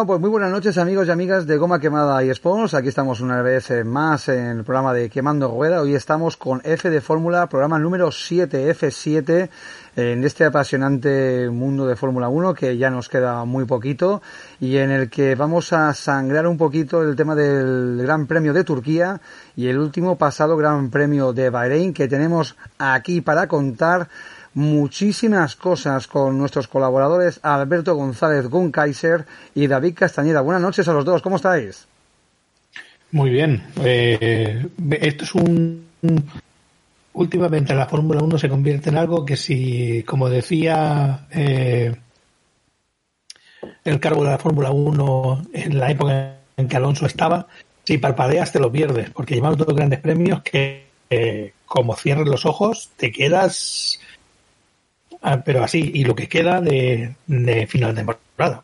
Bueno, pues muy buenas noches amigos y amigas de Goma Quemada y Spons. Aquí estamos una vez eh, más en el programa de Quemando Rueda. Hoy estamos con F de Fórmula, programa número 7, F7, en este apasionante mundo de Fórmula 1 que ya nos queda muy poquito y en el que vamos a sangrar un poquito el tema del Gran Premio de Turquía y el último pasado Gran Premio de Bahrein que tenemos aquí para contar muchísimas cosas con nuestros colaboradores Alberto González Gunkaiser y David Castañeda. Buenas noches a los dos, ¿cómo estáis? Muy bien. Eh, esto es un, Últimamente la Fórmula 1 se convierte en algo que si, como decía eh, el cargo de la Fórmula 1 en la época en que Alonso estaba, si parpadeas te lo pierdes, porque llevamos dos grandes premios que eh, como cierres los ojos te quedas Ah, pero así, y lo que queda de, final de temporada.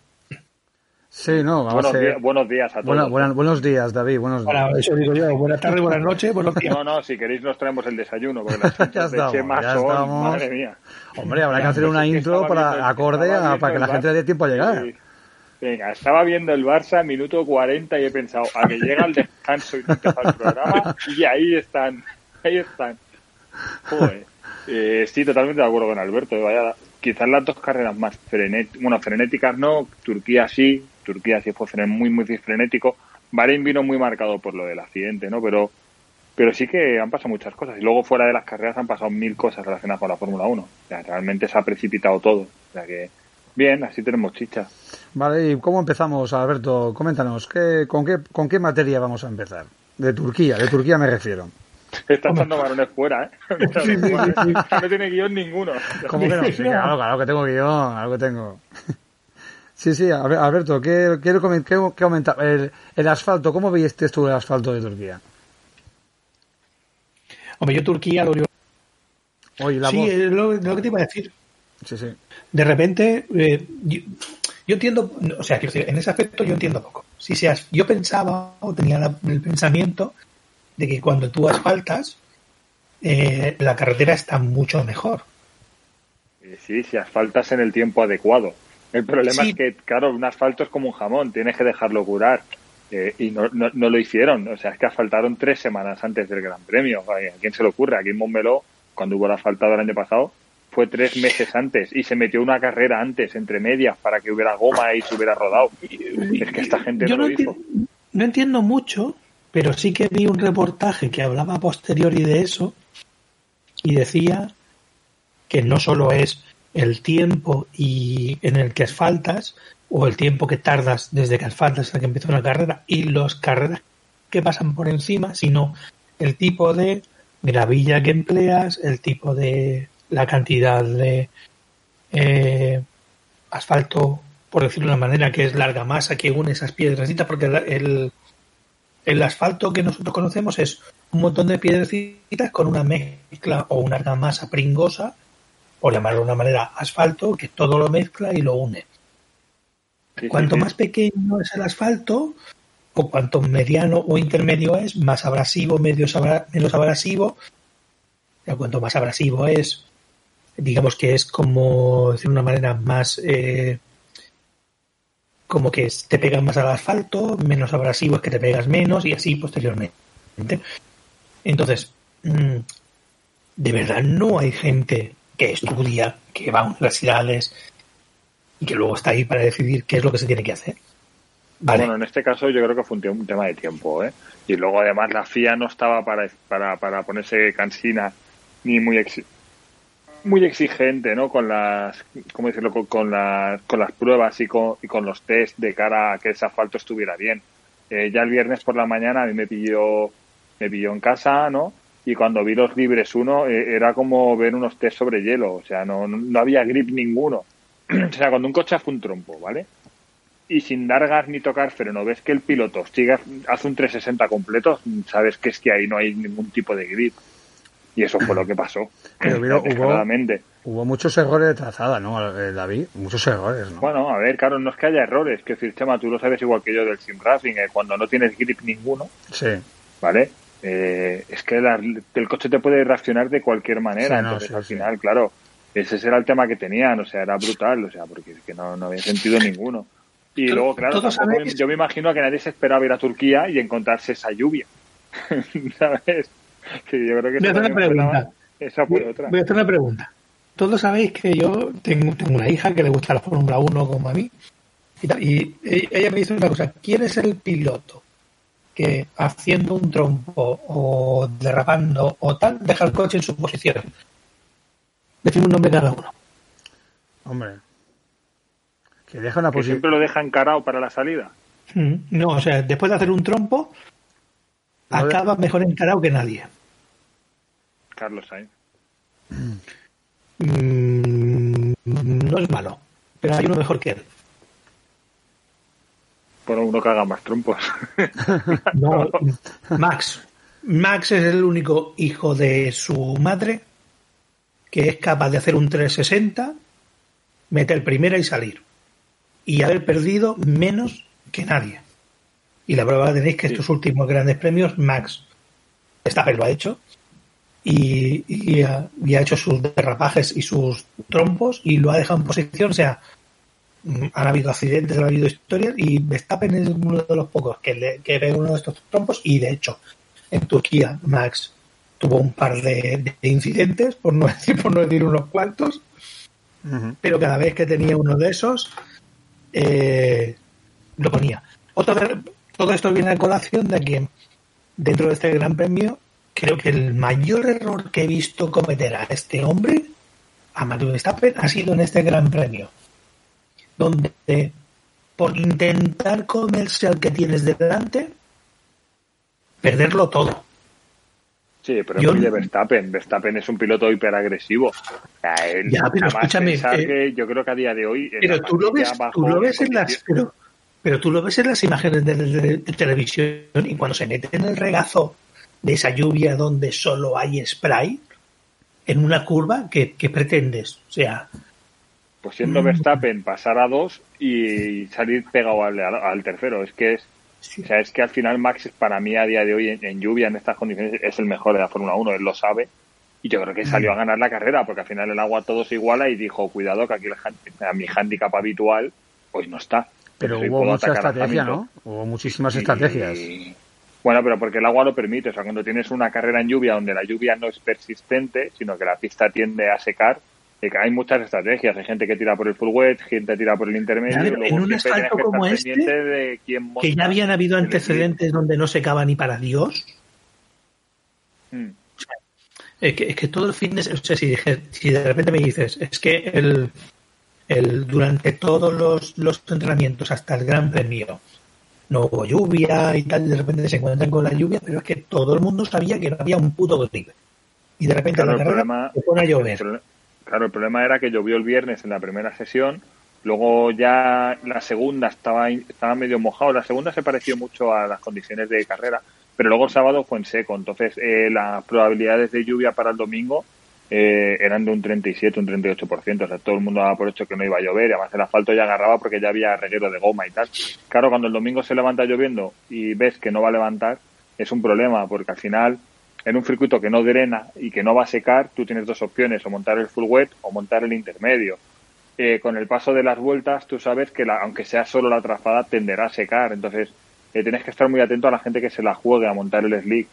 Sí, no, buenos, días, buenos días a todos. buenos días, David. Buenos días. eso digo yo. Buenas tardes, buenas noches, buenos días. No, no, si queréis nos traemos el desayuno, porque las ya de Chema son, madre mía. Hombre, habrá que hacer una intro para acorde para que la gente le dé tiempo a llegar. Venga, estaba viendo el Barça, minuto 40, y he pensado, a que llega el descanso y no empieza el programa, y ahí están, ahí están. Joder. Eh, sí, totalmente de acuerdo con Alberto. Vaya, quizás las dos carreras más frenéticas, bueno, frenéticas no, Turquía sí, Turquía sí fue muy, muy frenético. Bahrein vino muy marcado por lo del accidente, ¿no? Pero, pero sí que han pasado muchas cosas. Y luego fuera de las carreras han pasado mil cosas relacionadas con la Fórmula 1. O sea, realmente se ha precipitado todo. O sea que, bien, así tenemos chicha. Vale, ¿y cómo empezamos, Alberto? Coméntanos, ¿qué, con, qué, ¿con qué materia vamos a empezar? De Turquía, de Turquía me refiero. Está echando varones fuera, ¿eh? No tiene guion ninguno. ¿Cómo que no? Sí, claro, claro que tengo guion, algo que tengo. Sí, sí, Alberto, ¿qué, qué, qué, qué aumenta? El, el, asfalto, ¿cómo viste tú el asfalto de Turquía? Hombre, yo Turquía lo Oye, la sí, voz. es lo, lo, que te iba a decir. Sí, sí. De repente, eh, yo, yo, entiendo, o sea, en ese aspecto yo entiendo poco. Si seas, yo pensaba o tenía la, el pensamiento de que cuando tú asfaltas, eh, la carretera está mucho mejor. Sí, si asfaltas en el tiempo adecuado. El problema es que, claro, un asfalto es como un jamón, tienes que dejarlo curar. Eh, y no, no, lo hicieron. O sea, es que asfaltaron tres semanas antes del Gran Premio. ¿A quién se le ocurre? Aquí en Montmeló, cuando hubo el asfaltado el año pasado, fue tres meses antes y se metió una carrera antes, entre medias, para que hubiera goma y se hubiera rodado. Es que esta gente no, lo hizo. No entiendo mucho pero sí que vi un reportaje que hablaba posteriori de eso y decía que no solo es el tiempo y en el que asfaltas o el tiempo que tardas desde que asfaltas hasta que empieza una carrera y los carreras que pasan por encima, sino el tipo de gravilla que empleas, el tipo de la cantidad de eh, asfalto, por decirlo de una manera, que es larga masa que une esas piedras, porque el, el asfalto que nosotros conocemos es un montón de piedrecitas con una mezcla o una masa pringosa, por llamarlo de una manera, asfalto, que todo lo mezcla y lo une. cuanto más pequeño es el asfalto, o cuanto mediano o intermedio es, más abrasivo, menos abrasivo. Y cuanto más abrasivo es, digamos que es como, decir de una manera más eh, como que te pegas más al asfalto, menos abrasivo es que te pegas menos y así posteriormente. Entonces, mm, de verdad no hay gente que estudia, que va a universidades y que luego está ahí para decidir qué es lo que se tiene que hacer. Bueno, en este caso yo creo que fue un tema de tiempo, ¿eh? Y luego además la FIA no estaba para, para, para ponerse cansina ni muy muy exigente, ¿no? Con las, ¿cómo decirlo? Con, las, con las pruebas y con, y con los test de cara a que ese asfalto estuviera bien. Eh, ya el viernes por la mañana a mí me pilló, me pilló en casa, ¿no? Y cuando vi los libres uno, eh, era como ver unos test sobre hielo, o sea, no, no había grip ninguno. o sea, cuando un coche hace un trompo, ¿vale? Y sin dar gas ni tocar freno, ves que el piloto sigue, hace un 360 completo, sabes que es que ahí no hay ningún tipo de grip. Y eso fue lo que pasó. Pero hubo, hubo, muchos errores de trazada, ¿no, eh, David? Muchos errores, ¿no? Bueno, a ver, claro, no es que haya errores. Que decir, Chema, tú lo sabes igual que yo del Sim Racing, eh, cuando no tienes grip ninguno, sí. ¿vale? Eh, es que el coche te puede reaccionar de cualquier manera. entonces, al final, claro, ese era el tema que tenían, o sea, era brutal, o sea, porque es que no, no había sentido ninguno. Y luego, claro, yo me imagino que nadie se esperaba ir a Turquía y encontrarse esa lluvia. ¿Sabes? Que yo creo que voy a hacer una pregunta. Esa fue otra. Voy a hacer una pregunta. Todos sabéis que yo tengo, tengo una hija que le gusta la Fórmula 1 como a mí. Y, ella me dice una cosa, ¿quién es el piloto que haciendo un trompo o derrapando o tal deja el coche en su posición? Decimos un nombre cada uno. Hombre. Que deja una posición. siempre lo deja encarado para la salida. Mm, no, o sea, después de hacer un trompo, acaba mejor encarado que nadie. Carlos Sainz. Mm, no es malo, pero hay uno mejor que él. Por uno que haga más trompos. no, Max. Max es el único hijo de su madre que es capaz de hacer un 360, meter primera y salir. Y haber perdido menos que nadie. Y la prueba tenéis que estos últimos grandes premios, Max Verstappen lo ha hecho. Y, ha, hecho sus derrapajes y sus trompos y lo ha dejado en posición. O sea, mm, han habido accidentes, han habido historias y Verstappen es uno de los pocos que, le, que ve uno de estos trompos y de hecho en Turquía Max tuvo un par de, incidentes, por no decir, por no decir unos cuantos, pero cada vez que tenía uno de esos, eh, lo ponía. todo esto viene a colación de que dentro de este gran premio, creo que el mayor error que he visto cometer a este hombre, a Max Verstappen, ha sido en este gran premio, donde por intentar comerse al que tienes delante, perderlo todo. Sí, pero es muy de Verstappen. Verstappen es un piloto hiperagresivo. ya, pero escúchame. Eh, yo creo que a día de hoy. Pero tú lo ves, tú lo ves en las. Pero, tú lo ves en las imágenes de, televisión y cuando se mete en el regazo de esa lluvia donde solo hay spray, en una curva, ¿qué, pretendes? O sea. Pues siendo mm. Verstappen pasar a dos y salir pegado al tercero. Es que es o sea, es que al final Max para mí a día de hoy en, lluvia, en estas condiciones, es el mejor de la Fórmula 1, él lo sabe. Y yo creo que salió a mm. ganar la carrera, porque al final el agua todo se iguala y dijo, cuidado que aquí mi handicap habitual pues no está. Pero hubo mucha estrategia, ¿no? Hubo muchísimas estrategias. Bueno, pero porque el agua lo permite. O sea, cuando tienes una carrera en lluvia donde la lluvia no es persistente, sino que la pista tiende a secar, hay muchas estrategias. Hay gente que tira por el full wet, gente que tira por el intermedio. en un asfalto como este, que ya habían habido antecedentes donde no se cava ni para Dios. Hmm. es, que, es que todo el fitness, o sea, si, si de repente me dices, es que el, el durante todos los, los entrenamientos hasta el Gran Premio no hubo lluvia y tal, de repente se encuentran con la lluvia, pero es que todo el mundo sabía que no había un puto grip. Y de repente la carrera se pone a llover. Claro, el problema era que llovió el viernes en la primera sesión, luego ya la segunda estaba, estaba medio mojado, la segunda se pareció mucho a las condiciones de carrera, pero luego el sábado fue en seco, entonces eh, las probabilidades de lluvia para el domingo eh, eran de un 37, un 38%, o sea, todo el mundo daba por hecho que no iba a llover, y además el asfalto ya agarraba porque ya había reguero de goma y tal. Claro, cuando el domingo se levanta lloviendo y ves que no va a levantar, es un problema, porque al final en un circuito que no drena y que no va a secar, tú tienes dos opciones, o montar el full wet o montar el intermedio. Eh, con el paso de las vueltas, tú sabes que aunque sea solo la trazada, tenderá a secar. Entonces, eh, tienes que estar muy atento a la gente que se la juegue a montar el slick.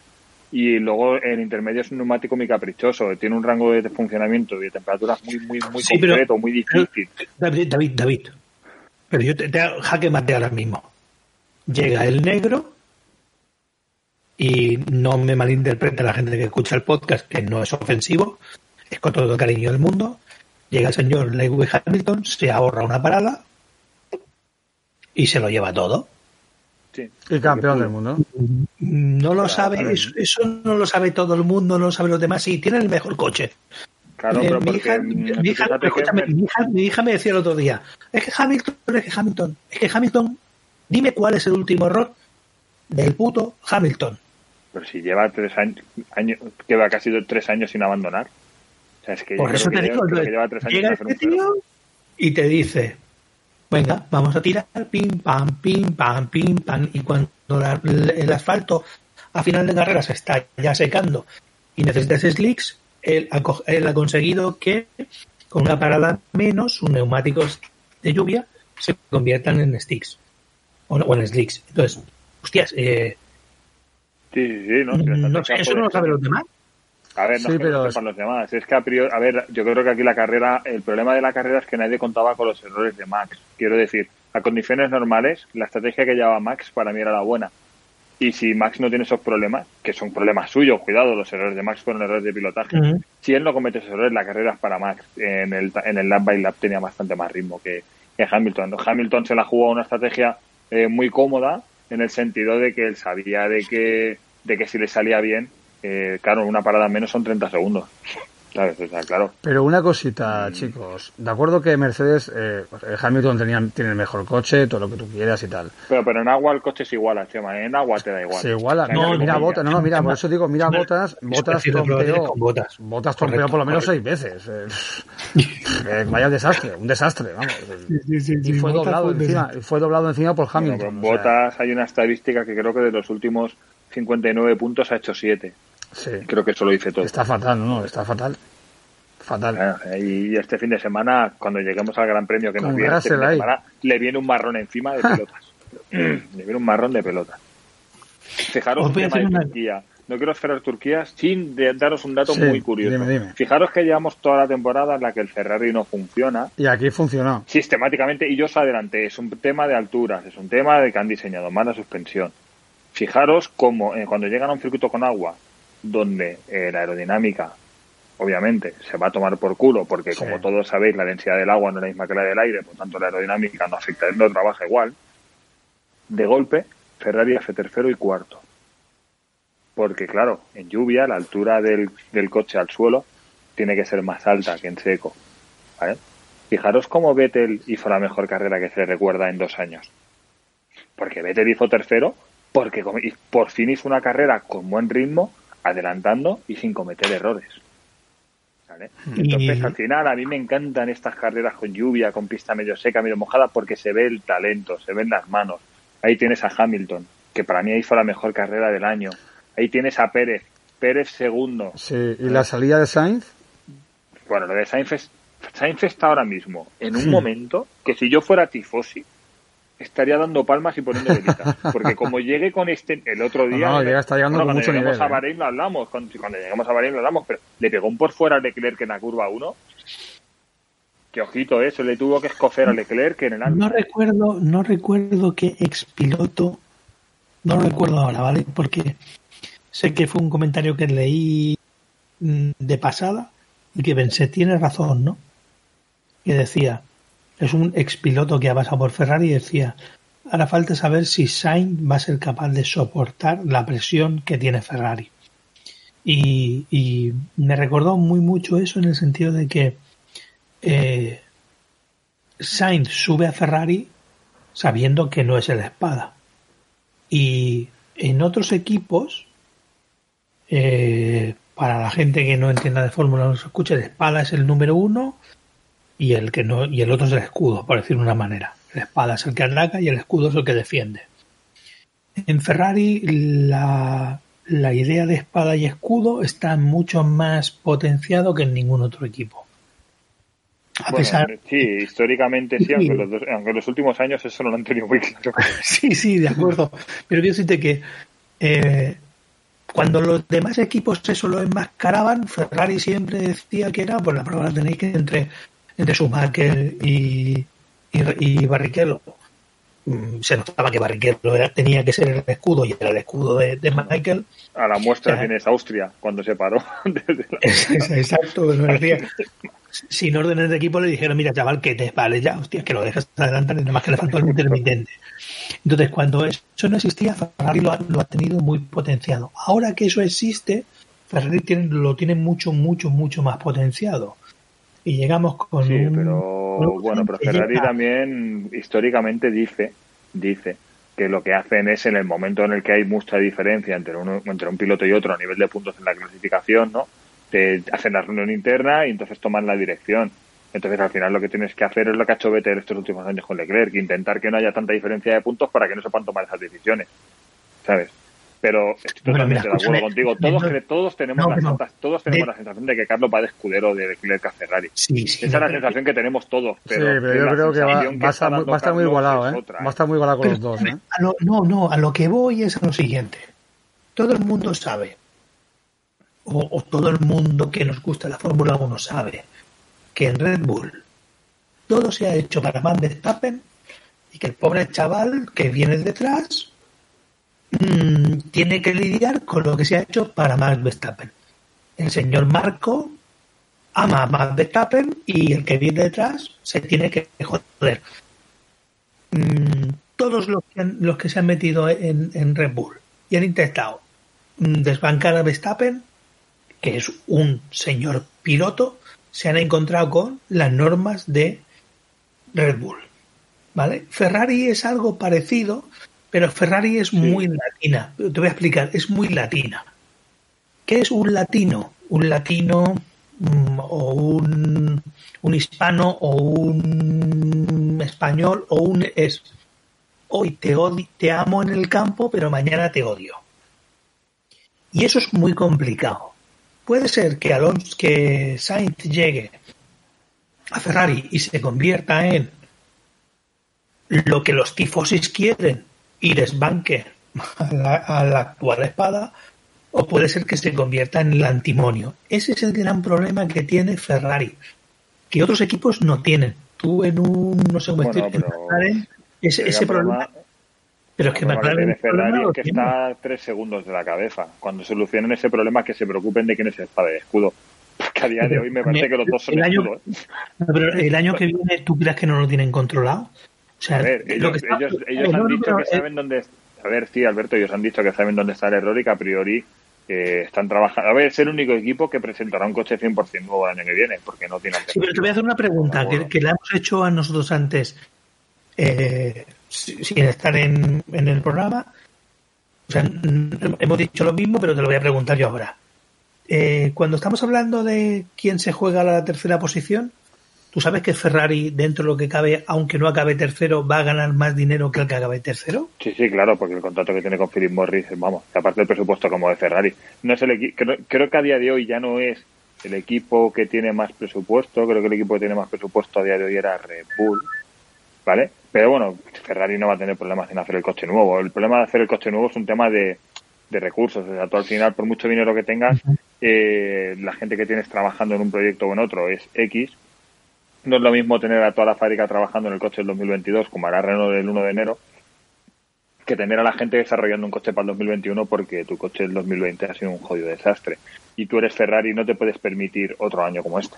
Y luego el intermedio es un neumático muy caprichoso, tiene un rango de funcionamiento y de temperaturas muy, muy, muy concreto, muy difícil. David, David, David, pero yo te, te jaque mate ahora mismo. Llega el negro, y no me malinterprete la gente que escucha el podcast, que no es ofensivo, es con todo el cariño del mundo. Llega el señor Lewis Hamilton, se ahorra una parada y se lo lleva todo. Sí. Y campeón del mundo. No lo sabe, eso, no lo sabe todo el mundo, no lo saben los demás. Sí, tiene el mejor coche. Claro, pero mi, hija, mi, hija, me decía el otro día, es que Hamilton, es que Hamilton, es que Hamilton, dime cuál es el último error del puto Hamilton. Pero si lleva tres años, año, lleva casi tres años sin abandonar. O sea, es que Por eso te digo, que lleva tres años llega este tío y te dice, venga, vamos a tirar, pim, pam, pim, pam, pim, pam, y cuando el asfalto a final de carrera se está ya secando y necesitas slicks, él ha, él ha conseguido que con una parada menos, sus neumáticos de lluvia, se conviertan en sticks o, o en slicks. Entonces, hostias, eh, Sí, sí, no, si la no estrategia sé, eso no lo saben los demás. A ver, no Sí, es que pero- sepan los demás. Es que a priori, a ver, yo creo que aquí la carrera, el problema de la carrera es que nadie contaba con los errores de Max. Quiero decir, a condiciones normales, la estrategia que llevaba Max para mí era la buena. Y si Max no tiene esos problemas, que son problemas suyos, cuidado, los errores de Max fueron errores de pilotaje. Si él no comete esos errores, la carrera es para Max. En el, en el lap by lap tenía bastante más ritmo que, que Hamilton. Hamilton se la jugó a una estrategia eh, muy cómoda en el sentido de que él sabía de que, de que si le salía bien, eh, claro, una parada menos son 30 segundos. ¿Sabes? O sea, claro. Pero una cosita, chicos. De acuerdo que Mercedes, eh, pues, eh, Hamilton tenía, tiene el mejor coche, todo lo que tú quieras y tal. Pero, pero en agua el coche es igual, Chema. En agua te da igual. Se iguala. No, mira Botas, no, no, mira, por eso digo, mira Botas, Botas trompeó, botas. Botas trompeó Correcto, por lo menos correcto. seis veces. Eh, eh, vaya desastre, un desastre, vamos. sí, sí, Y fue doblado fue encima, fue doblado encima por Bueno, Hamilton. con o sea, botas hay una estadística que creo que de los últimos 59 puntos ha hecho 7. Sí, Creo que eso lo dice todo. está fatal, no, está fatal. Fatal. Ah, Y este fin de semana, cuando lleguemos al Gran Premio que nos viene, este fin de Russell ahí. semana, le viene un marrón encima de pelotas. le viene un marrón de pelotas. Fijaros a tema de una- Turquía. No quiero esperar Turquía sin de- daros un dato Sí, muy curioso. dime, dime. Fijaros que llevamos toda la temporada en la que el Ferrari no funciona Y aquí funcionó. sistemáticamente y yo os adelanté, es un tema de alturas, es un tema de que han diseñado mal la suspensión. Fijaros cómo eh, cuando llegan a un circuito con agua, donde eh, la aerodinámica, obviamente, se va a tomar por culo, porque Sí. como todos sabéis, la densidad del agua no es la misma que la del aire, por tanto la aerodinámica no afecta, no trabaja igual. De golpe, Ferrari hace tercero y cuarto. Porque claro, en lluvia la altura del, del coche al suelo tiene que ser más alta que en seco. ¿vale? Fijaros cómo Vettel hizo la mejor carrera que se le recuerda en dos años. Porque Vettel hizo tercero, porque por fin hizo una carrera con buen ritmo, adelantando y sin cometer errores. ¿Vale? Entonces, Y- al final, a mí me encantan estas carreras con lluvia, con pista medio seca, medio mojada, porque se ve el talento, se ven las manos. Ahí tienes a Hamilton, que para mí hizo la mejor carrera del año. Ahí tienes a Pérez, Pérez segundo. Sí, y la salida de Sainz, Bueno, lo de Sainz, es- Sainz está ahora mismo en un Hmm. momento que si yo fuera tifosi estaría dando palmas y poniendo velitas. Porque como llegue con este el otro día... No, no, llega- está llegando con cuando mucho lleguemos nivel, a ¿eh? Bahrein lo hablamos, cuando, cuando lleguemos a Bahrein lo hablamos, pero le pegó un por fuera a Leclerc en la curva 1. Que ojito, ¿eh? Se le tuvo que escocer a Leclerc en el No recuerdo, no recuerdo qué expiloto, no lo recuerdo ahora, ¿vale? Porque sé que fue un comentario que leí mm, de pasada y que pensé, tiene razón, ¿no? Que decía, es un expiloto que ha pasado por Ferrari y decía, ahora falta saber si Sainz va a ser capaz de soportar la presión que tiene Ferrari. Y, y me recordó muy mucho eso en el sentido de que eh, Sainz sube a Ferrari sabiendo que no es el espada. Y en otros equipos, eh, para la gente que no entienda de fórmula, no se escuche, el espada es el número uno y el que no, y el otro es el escudo, por decirlo de una manera. El espada es el que ataca y el escudo es el que defiende. En Ferrari la, la idea de espada y escudo está mucho más potenciado que en ningún otro equipo. A Bueno, pesar, sí, históricamente sí, Sí. aunque los, dos- aunque en los últimos años eso no lo han tenido muy claro. Sí, sí, de acuerdo. Pero quiero decirte que eh, cuando los demás equipos eso lo enmascaraban, Ferrari siempre decía que era por la prueba la tenéis que entre, entre Schumacher y, y, y Barrichello. Mm, Se notaba que Barrichello era- tenía que ser el escudo y era el escudo de, de Michael. A la muestra tienes Austria, cuando se paró. desde la- Exacto, sin órdenes de equipo le dijeron, mira chaval, que te vale ya, hostia, que lo dejas adelantar, nada más que le faltó el intermitente. Entonces, cuando eso no existía, Ferrari lo ha, lo ha tenido muy potenciado. Ahora que eso existe, Ferrari tiene, lo tiene mucho, mucho, mucho más potenciado. Y llegamos con Sí, un- pero un bueno, pero Ferrari llega- también históricamente dice, dice que lo que hacen es en el momento en el que hay mucha diferencia entre uno, entre un piloto y otro a nivel de puntos en la clasificación, ¿no? Te hacen la reunión interna y entonces toman la dirección. Entonces al final lo que tienes que hacer es lo que ha hecho Vettel estos últimos años con Leclerc, intentar que no haya tanta diferencia de puntos para que no se puedan tomar esas decisiones. ¿Sabes? Pero estoy totalmente de acuerdo contigo. Todos, todos tenemos, la, todos tenemos la sensación de que Carlos va de escudero de Leclerc a Ferrari. Sí, sí, Esa es la sensación que tenemos todos. Pero, sí, pero yo creo que va, va, a estar, va, a estar, muy igualado, ¿eh? Va a estar muy igualado con los dos. ¿eh? no, no, a lo que voy es a lo siguiente. Todo el mundo sabe, o, o todo el mundo que nos gusta la Fórmula 1 sabe, que en Red Bull todo se ha hecho para Van Verstappen y que el pobre chaval que viene detrás mmm, tiene que lidiar con lo que se ha hecho para Max Verstappen. El señor Marco ama a Max Verstappen y el que viene detrás se tiene que joder. Mm, todos los que, han, los que se han metido en, en Red Bull y han intentado desbancar a Verstappen, que es un señor piloto, se han encontrado con las normas de Red Bull. ¿Vale? Ferrari es algo parecido, pero Ferrari es muy latina. Te voy a explicar, es muy latina. ¿Qué es un latino? Un latino mm, o un, un, hispano o un español o un es hoy te odio, te amo en el campo, pero mañana te odio. Y eso es muy complicado. Puede ser que Alonso, que Sainz llegue a Ferrari y se convierta en lo que los tifosis quieren y desbanque a la, a la actual espada, o puede ser que se convierta en el antimonio. Ese es el gran problema que tiene Ferrari, que otros equipos no tienen. Tú en un, no sé cómo bueno, decir, en McLaren, ese, ese problema, pero es que McLaren es que está a tres segundos de la cabeza. Cuando solucionen ese problema, que se preocupen de quién es el espada de escudo. Porque a día de hoy me parece que los dos son el año, escudo. Pero el año que viene, ¿tú crees que no lo tienen controlado? Sea, a ver, ellos, está, ellos, ellos no, han dicho que saben dónde. A ver, sí, Alberto, ellos han dicho que saben dónde está el error y que a priori eh, están trabajando. A ver, es el único equipo que presentará un coche 100% nuevo el año que viene, porque no tiene Sí, pero te voy a hacer una pregunta que, que la hemos hecho a nosotros antes, eh, sin estar en, en el programa. O sea, hemos dicho lo mismo, pero te lo voy a preguntar yo ahora. Eh, cuando estamos hablando de quién se juega la tercera posición, ¿tú sabes que Ferrari, dentro de lo que cabe, aunque no acabe tercero, va a ganar más dinero que el que acabe tercero? Sí, sí, claro, porque el contrato que tiene con Philip Morris, vamos, aparte del presupuesto como de Ferrari, no es el creo, creo que a día de hoy ya no es el equipo que tiene más presupuesto, creo que el equipo que tiene más presupuesto a día de hoy era Red Bull, ¿vale? Pero bueno, Ferrari no va a tener problemas en hacer el coche nuevo. El problema de hacer el coche nuevo es un tema de, de recursos. O sea, tú al final, por mucho dinero que tengas, eh, la gente que tienes trabajando en un proyecto o en otro es X. No es lo mismo tener a toda la fábrica trabajando en el coche del 2022, como hará Renault el 1 de enero, que tener a la gente desarrollando un coche para el 2021 porque tu coche del 2020 ha sido un jodido desastre. Y tú eres Ferrari y no te puedes permitir otro año como este.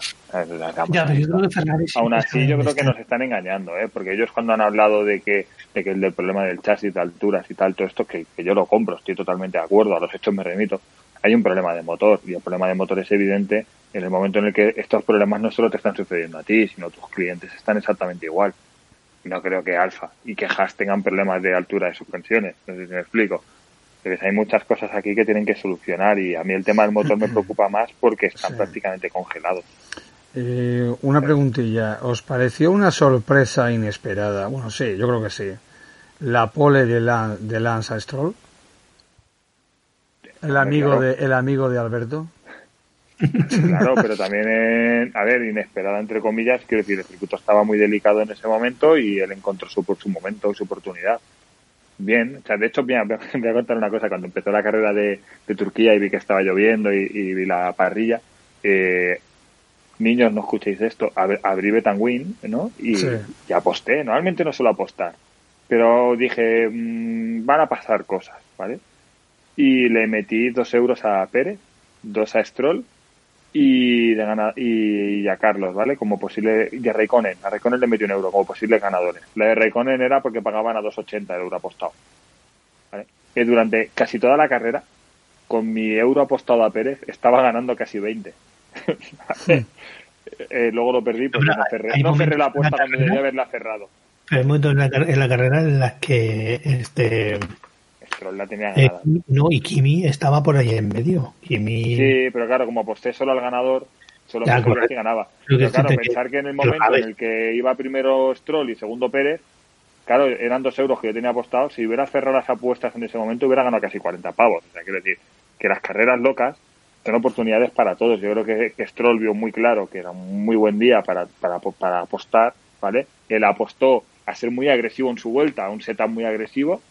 Ya, pero yo creo que Ferrari sí Aún así, yo creo que nos están engañando, ¿eh? porque ellos cuando han hablado de que, de que el del problema del chasis, de alturas y tal, todo esto, que, que yo lo compro, estoy totalmente de acuerdo, a los hechos me remito. Hay un problema de motor y el problema de motor es evidente en el momento en el que estos problemas no solo te están sucediendo a ti, sino tus clientes están exactamente igual. No creo que Alfa y que Haas tengan problemas de altura de suspensiones, no sé si me explico. Entonces hay muchas cosas aquí que tienen que solucionar y a mí el tema del motor me preocupa más porque están Sí. prácticamente congelados. Eh, una preguntilla. ¿Os pareció una sorpresa inesperada? Bueno, sí, yo creo que sí. La pole de, Lan- de Lance Stroll. El amigo, de, el amigo de Alberto. Claro, pero también, a ver, inesperada entre comillas, quiero decir, el circuito estaba muy delicado en ese momento y él encontró su, su momento, su oportunidad. Bien, o sea, de hecho, mira, voy a contar una cosa, cuando empezó la carrera de, de Turquía y vi que estaba lloviendo y, y vi la parrilla, eh, niños, no escuchéis esto, ab- abrí Betanwin, ¿no? Y, Sí. y aposté, normalmente no suelo apostar, pero dije, mm, van a pasar cosas, ¿vale? Y le metí dos euros a Pérez, dos a Stroll y, de gana- y a Carlos, ¿vale? Como posible, y a Raikkonen. A Raikkonen le metí un euro como posibles ganadores. La de Raikkonen era porque pagaban a 2,80 el euro apostado. ¿vale? Que durante casi toda la carrera, con mi euro apostado a Pérez, estaba ganando casi 20. ¿vale? Eh, luego lo perdí porque no cerré, no cerré la apuesta cuando debía haberla cerrado. Hay momentos en la, en la carrera en las que este Stroll la tenía eh, ganada. no y Kimi estaba por ahí en medio. Kimi Sí, pero claro, como aposté solo al ganador, solo me correcto. que ganaba. Pero Pero claro, pensar que en el momento en el que iba primero Stroll y segundo Pérez, claro, eran dos euros que yo tenía apostado, si hubiera cerrado las apuestas en ese momento hubiera ganado casi 40 pavos. O sea, quiero decir que las carreras locas son oportunidades para todos. Yo creo que, que Stroll vio muy claro que era un muy buen día para, para, para apostar, ¿vale? Él apostó a ser muy agresivo en su vuelta, a un setup muy agresivo,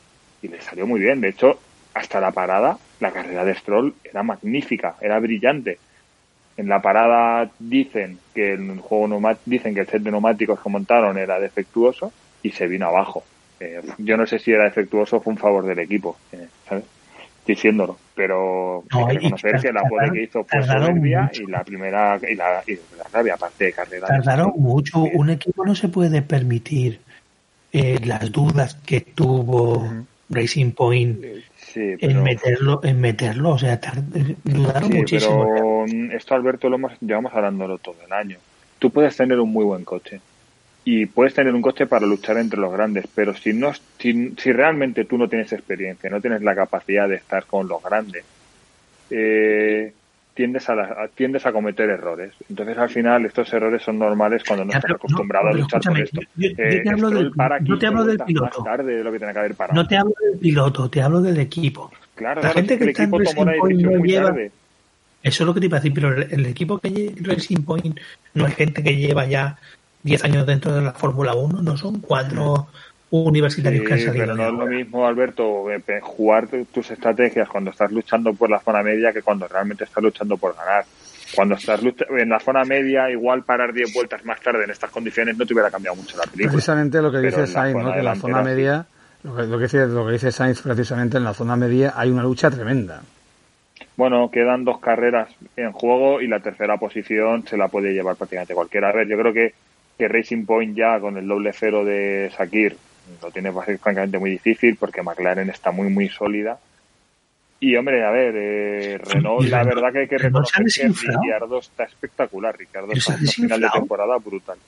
y le salió muy bien. De hecho, hasta la parada, la carrera de Stroll era magnífica, era brillante. En la parada dicen que el juego dicen que el set de neumáticos que montaron era defectuoso y se vino abajo. Eh, yo no sé si era defectuoso o fue un favor del equipo, eh, ¿sabes? Diciéndolo, pero hay que reconocer que la pole que hizo fue soberbia y la primera y la, y la rabia aparte de carrera. Tardaron mucho. Un equipo no se puede permitir eh, las dudas que tuvo Racing Point en meterlo, en meterlo, o sea, dudaron muchísimo. Pero esto Alberto lo hemos llevamos hablándolo todo el año. Tú puedes tener un muy buen coche y puedes tener un coche para luchar entre los grandes, pero si no si, si realmente tú no tienes experiencia, no tienes la capacidad de estar con los grandes, eh, tiendes a, tiendes a cometer errores. Entonces, al final, estos errores son normales cuando no estás acostumbrado a luchar por esto. Yo, te eh, hablo del, no te hablo del piloto. de lo que tiene que haber No te hablo del piloto, te hablo del equipo. Claro, la gente que el está equipo en tomó la decisión muy lleva, tarde. Eso es lo que te iba a decir, pero el, equipo que lleva Racing Point no es gente que lleva ya 10 años dentro de la Fórmula 1, no son cuatro universitarios que han salido. Pero no es lo mismo, Alberto, eh, jugar tus estrategias cuando estás luchando por la zona media que cuando realmente estás luchando por ganar. Cuando estás en la zona media, igual parar 10 vueltas más tarde en estas condiciones no te hubiera cambiado mucho la película. Precisamente lo que dice Sainz, ¿no? que en la zona media, lo, que, dice, lo que dice Sainz precisamente en la zona media hay una lucha tremenda. Bueno, quedan dos carreras en juego y la tercera posición se la puede llevar prácticamente cualquiera. A ver, yo creo que, que Racing Point ya con el doble cero de Sakir lo tiene francamente muy difícil porque McLaren está muy, muy sólida. Y hombre, a ver, eh, Renault, la verdad que hay que reconocer que Ricciardo está espectacular. Ricciardo está en final de temporada brutal.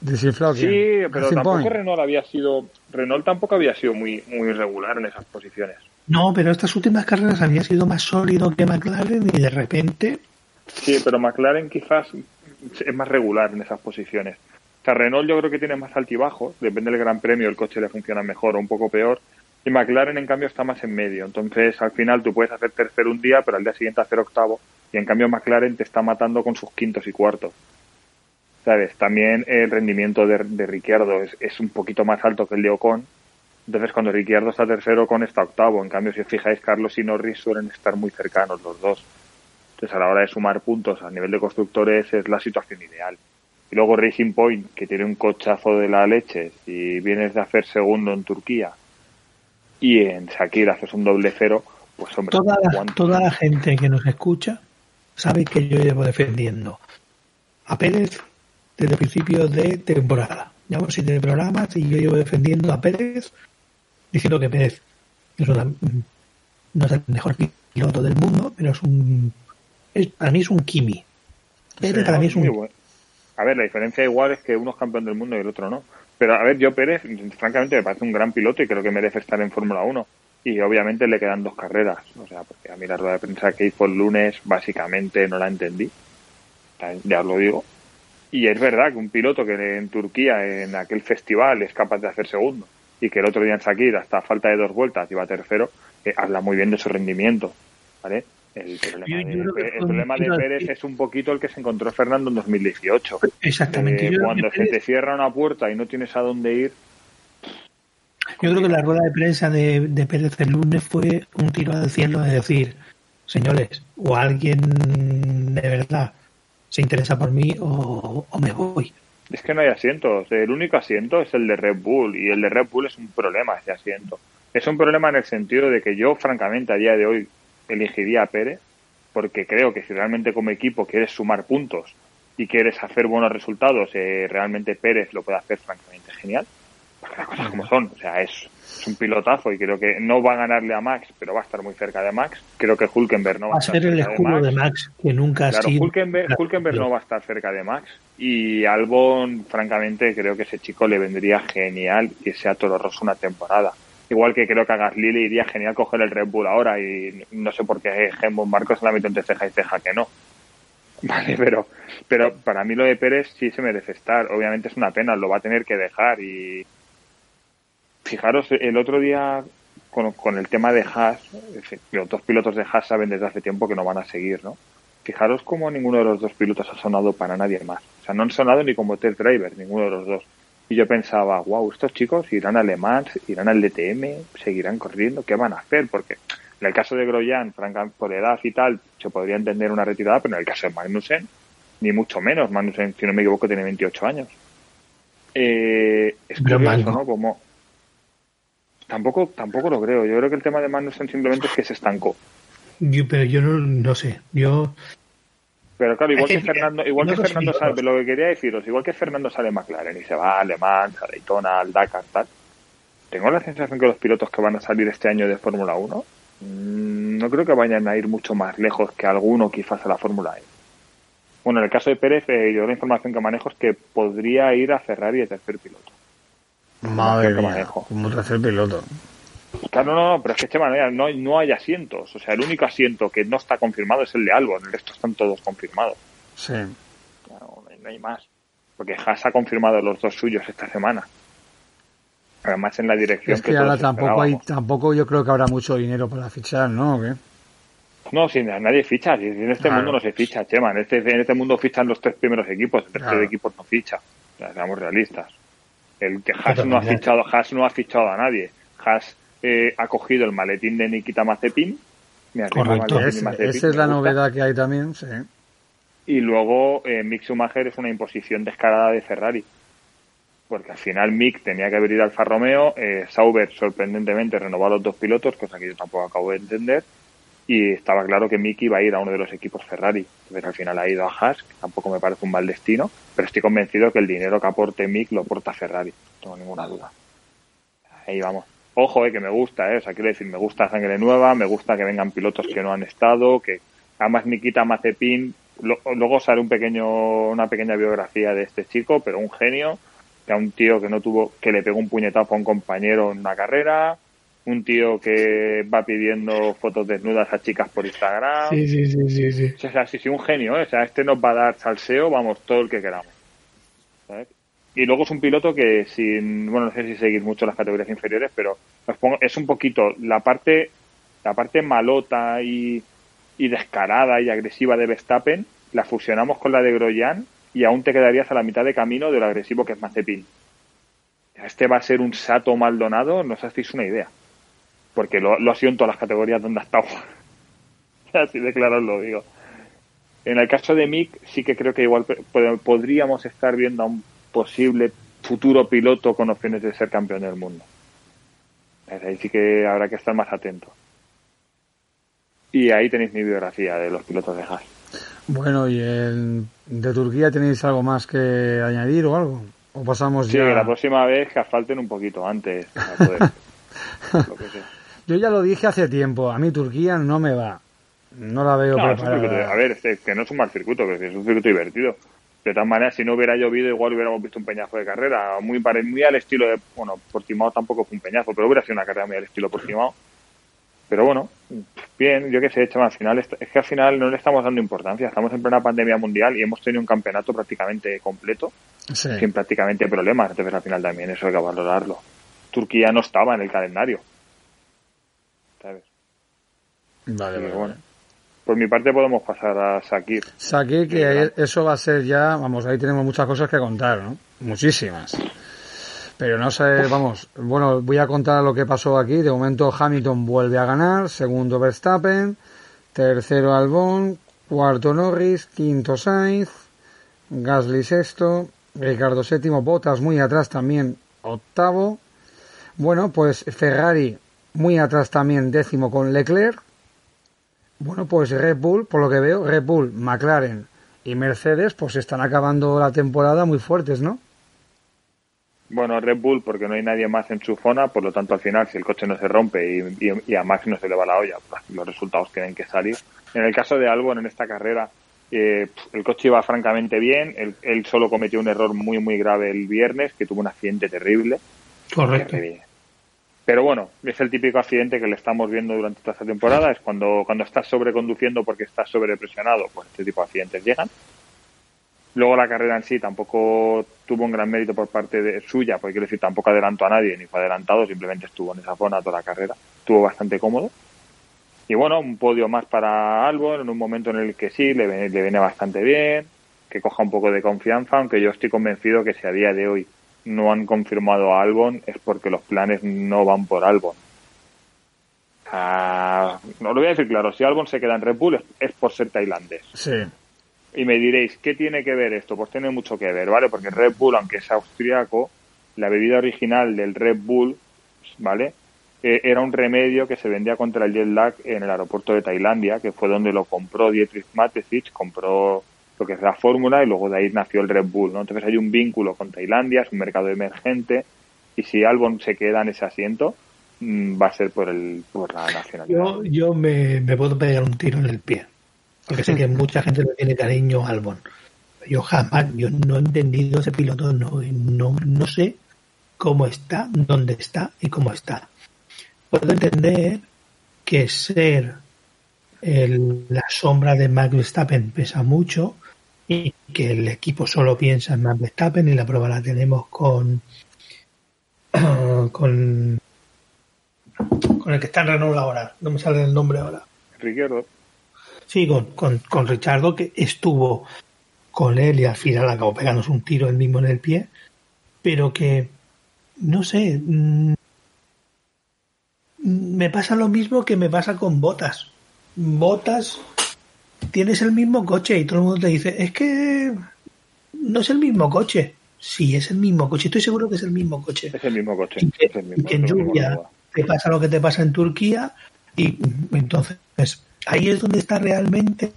Desinflado, sí, pero tampoco Renault había sido, Renault tampoco había sido muy, muy regular en esas posiciones. No, pero estas últimas carreras había sido más sólido que McLaren y de repente. Sí, pero McLaren quizás es más regular en esas posiciones. Renault yo creo que tiene más altibajos, depende del gran premio, el coche le funciona mejor o un poco peor. Y McLaren, en cambio, está más en medio. Entonces, al final, tú puedes hacer tercero un día, pero al día siguiente hacer octavo. Y en cambio, McLaren te está matando con sus quintos y cuartos. ¿Sabes? También el rendimiento de, de Ricciardo es, es, un poquito más alto que el de Ocon. Entonces, cuando Ricciardo está tercero, Ocon está octavo. En cambio, si os fijáis, Carlos y Norris suelen estar muy cercanos los dos. Entonces, a la hora de sumar puntos a nivel de constructores, es la situación ideal. Y luego Racing Point, que tiene un cochazo de la leche, si vienes de hacer segundo en Turquía y en Shakir haces un doble cero, pues hombre, toda la, toda la gente que nos escucha sabe que yo llevo defendiendo a Pérez desde el principio de temporada. Llevamos siete programas y yo llevo defendiendo a Pérez diciendo que Pérez es una, no es el mejor piloto del mundo, pero es un es, para mí es un Kimi. Pérez para mí es un a ver, la diferencia igual es que uno es campeón del mundo y el otro no. Pero a ver, yo Pérez, francamente, me parece un gran piloto y creo que merece estar en Fórmula 1. Y obviamente le quedan dos carreras. O sea, porque a mí la rueda de prensa que hizo el lunes, básicamente no la entendí. Ya os lo digo. Y es verdad que un piloto que en Turquía, en aquel festival, es capaz de hacer segundo y que el otro día en Sakir, hasta falta de dos vueltas, iba tercero, eh, habla muy bien de su rendimiento. ¿Vale? El problema, de, Pérez es un poquito el que se encontró Fernando en 2018. Exactamente. Eh, cuando se te cierra una puerta y no tienes a dónde ir. Yo creo que la rueda de prensa de, de Pérez el lunes fue un tiro al cielo de decir, señores, o alguien de verdad se interesa por mí o, o, me voy. Es que no hay asientos. El único asiento es el de Red Bull y el de Red Bull es un problema ese asiento. Es un problema en el sentido de que yo, francamente, a día de hoy, elegiría a Pérez porque creo que si realmente como equipo quieres sumar puntos y quieres hacer buenos resultados, eh, realmente Pérez lo puede hacer francamente genial. las cosas como son, o sea, es, un pilotazo y creo que no va a ganarle a Max, pero va a estar muy cerca de Max. Creo que Hulkenberg no va, a ser el escudo de Max. que nunca ha sido. Hulkenberg, no va a estar cerca de Max y Albon, francamente, creo que ese chico le vendría genial que sea Toro Rosso una temporada. Igual que creo que a Gasly iría genial coger el Red Bull ahora y no sé por qué Helmut Marcos la mete entre ceja y ceja que no. Vale, pero, pero para mí lo de Pérez sí se merece estar. Obviamente es una pena, lo va a tener que dejar y, fijaros, el otro día con, con el tema de Haas, los dos pilotos de Haas saben desde hace tiempo que no van a seguir, ¿no? Fijaros cómo ninguno de los dos pilotos ha sonado para nadie más. O sea, no han sonado ni como test driver, ninguno de los dos. Y yo pensaba, wow, estos chicos irán a Le Mans, irán al DTM, seguirán corriendo, ¿qué van a hacer? Porque en el caso de Groyan, por edad y tal, se podría entender una retirada, pero en el caso de Magnussen, ni mucho menos. Magnussen, si no me equivoco, tiene 28 años. Eh, es curioso, ¿no? Como... Tampoco, tampoco lo creo. Yo creo que el tema de Magnussen simplemente es que se estancó. Yo, pero yo no, no sé. Yo pero claro, igual que, Fernando, igual que Fernando sale, lo que quería deciros, igual que Fernando sale McLaren y se va a Alemán, a Daytona, al Dakar, tal. Tengo la sensación que los pilotos que van a salir este año de Fórmula 1 mm, no creo que vayan a ir mucho más lejos que alguno quizás a la Fórmula E. Bueno, en el caso de Pérez, eh, yo la información que manejo es que podría ir a Ferrari de tercer piloto. Madre mía, como tercer piloto. Claro, no, no, pero es que de manera no, no hay asientos. O sea, el único asiento que no está confirmado es el de Albon, el resto están todos confirmados. Sí. no, hay más. Porque Haas ha confirmado los dos suyos esta semana. Además en la dirección es que, ahora tampoco hay, tampoco yo creo que habrá mucho dinero para fichar, ¿no? No, si nadie ficha, en este mundo no se ficha, Chema, en este, en este mundo fichan los tres primeros equipos, el tercer equipo no ficha, seamos realistas. El que Haas no ha fichado, Haas no ha fichado a nadie. Haas eh, ha cogido el maletín de Nikita Mazepin. Correcto, esa es la novedad que hay también, sí. Y luego eh, Mick Schumacher es una imposición descarada de Ferrari. Porque al final Mick tenía que haber ido al Alfa Romeo, eh, Sauber sorprendentemente renovó a los dos pilotos, cosa que yo tampoco acabo de entender, y estaba claro que Mick iba a ir a uno de los equipos Ferrari. Entonces al final ha ido a Haas, que tampoco me parece un mal destino, pero estoy convencido que el dinero que aporte Mick lo aporta Ferrari, no tengo ninguna duda. Ahí vamos. Ojo, eh, que me gusta, eh, o sea, quiero decir, me gusta sangre nueva, me gusta que vengan pilotos que no han estado, que además Nikita Mazepin, luego sale un pequeño, una pequeña biografía de este chico, pero un genio, que a un tío que no tuvo, que le pegó un puñetazo a un compañero en una carrera, un tío que va pidiendo fotos desnudas a chicas por Instagram. Sí, sí, sí, sí. sí. O sea, sí, sí, un genio, ¿eh? o sea, este nos va a dar salseo, vamos, todo el que queramos. Y luego es un piloto que sin, bueno, no sé si seguir mucho las categorías inferiores, pero es un poquito la parte, la parte malota y, y descarada y agresiva de Verstappen, la fusionamos con la de Grosjean y aún te quedarías a la mitad de camino de lo agresivo que es Mazepin. Este va a ser un Sato Maldonado, no os hacéis una idea. Porque lo, lo ha sido en todas las categorías donde ha estado. Así de claro os lo digo. En el caso de Mick, sí que creo que igual podríamos estar viendo a un posible futuro piloto con opciones de ser campeón del mundo. Ahí sí que habrá que estar más atento. Y ahí tenéis mi biografía de los pilotos de Haas. Bueno, ¿y el, de Turquía tenéis algo más que añadir o algo? ¿O pasamos ya? Sí, la próxima vez que falten un poquito antes. Yo ya lo dije hace tiempo, a mí Turquía no me va. No la veo preparada. a ver, que no es un mal circuito, pero es un circuito divertido de todas maneras, si no hubiera llovido, igual hubiéramos visto un peñazo de carrera, muy, muy al estilo de, bueno, Portimao tampoco fue un peñazo, pero hubiera sido una carrera muy al estilo Portimao. Pero bueno, bien, yo qué sé, hecho al final, es que al final no le estamos dando importancia, estamos en plena pandemia mundial y hemos tenido un campeonato prácticamente completo, sin prácticamente problemas, entonces al final también eso hay que valorarlo. Turquía no estaba en el calendario. ¿Sabes? Vale, vale, bueno por mi parte podemos pasar a Sakir. Sakir, que eso va a ser ya, vamos, ahí tenemos muchas cosas que contar, ¿no? Muchísimas. Pero no sé, vamos, bueno, voy a contar lo que pasó aquí. De momento Hamilton vuelve a ganar, segundo Verstappen, tercero Albon, cuarto Norris, quinto Sainz, Gasly sexto, Ricardo séptimo, Botas muy atrás también, octavo. Bueno, pues Ferrari muy atrás también, décimo con Leclerc. Bueno, pues Red Bull, por lo que veo, Red Bull, McLaren y Mercedes, pues están acabando la temporada muy fuertes, ¿no? Bueno, Red Bull porque no hay nadie más en su zona, por lo tanto al final si el coche no se rompe y, a Max no se le va la olla, pues, los resultados tienen que salir. En el caso de Albon en esta carrera, eh, el coche iba francamente bien, él, él, solo cometió un error muy muy grave el viernes, que tuvo un accidente terrible. Correcto. Pero bueno, es el típico accidente que le estamos viendo durante toda esta temporada, es cuando, cuando estás sobreconduciendo porque estás sobrepresionado, pues este tipo de accidentes llegan. Luego la carrera en sí tampoco tuvo un gran mérito por parte de suya, porque quiero decir, tampoco adelantó a nadie ni fue adelantado, simplemente estuvo en esa zona toda la carrera. Estuvo bastante cómodo. Y bueno, un podio más para Albon en un momento en el que sí, le, le viene bastante bien, que coja un poco de confianza, aunque yo estoy convencido que si a día de hoy no han confirmado a Albon es porque los planes no van por Albon. Ah, no lo voy a decir claro, si Albon se queda en Red Bull es, es por ser tailandés. Sí. Y me diréis, ¿qué tiene que ver esto? Pues tiene mucho que ver, ¿vale? Porque Red Bull, aunque es austriaco, la bebida original del Red Bull, ¿vale? Eh, era un remedio que se vendía contra el jet lag en el aeropuerto de Tailandia, que fue donde lo compró Dietrich Mateschitz, compró lo que es la fórmula y luego de ahí nació el Red Bull, ¿no? Entonces hay un vínculo con Tailandia, es un mercado emergente y si Albon se queda en ese asiento, mm, va a ser por el por la nacionalidad. Yo, yo me, me puedo pegar un tiro en el pie. Porque sé que mucha gente le tiene cariño a Albon. Yo jamás, yo no he entendido ese piloto, no, no, no sé cómo está, dónde está y cómo está. Puedo entender que ser el- la sombra de Max Verstappen pesa mucho y que el equipo solo piensa en Max Verstappen y la prueba la tenemos con con con el que está en Renault ahora, no me sale el nombre ahora. Riquierdo, Sí, con, con, con Richardo, que estuvo con él y al final acabó pegándose un tiro él mismo en el pie, pero que, no sé, mm, me pasa lo mismo que me pasa con Botas. Botas, tienes el mismo coche y todo el mundo te dice, es que no es el mismo coche. Sí, es el mismo coche, estoy seguro que es el mismo coche. es el mismo coche. Y que, es el y mismo, que en lluvia te pasa lo que te pasa en Turquía y entonces ahí es donde está realmente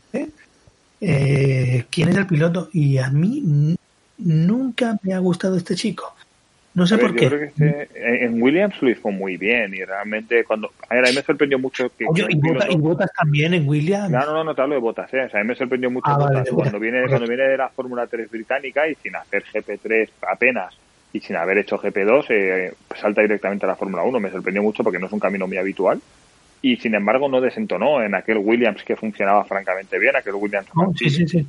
eh, quién es el piloto y a mí nunca me ha gustado este chico no sé ver, por yo qué creo que este- en Williams lo hizo muy bien y realmente cuando a ver a mí me sorprendió mucho que, Oye, que y, Bota- piloto- y Botas también en Williams No, no, no, no te hablo de Botas, ¿eh? O sea, a mí me sorprendió mucho Ah, vale, cuando viene, cuando viene de la Fórmula 3 británica y sin hacer GP3 apenas y sin haber hecho GP2, eh, salta directamente a la Fórmula 1. Me sorprendió mucho porque no es un camino muy habitual. Y sin embargo no desentonó en aquel Williams que funcionaba francamente bien, aquel Williams No, sí, sí, sí.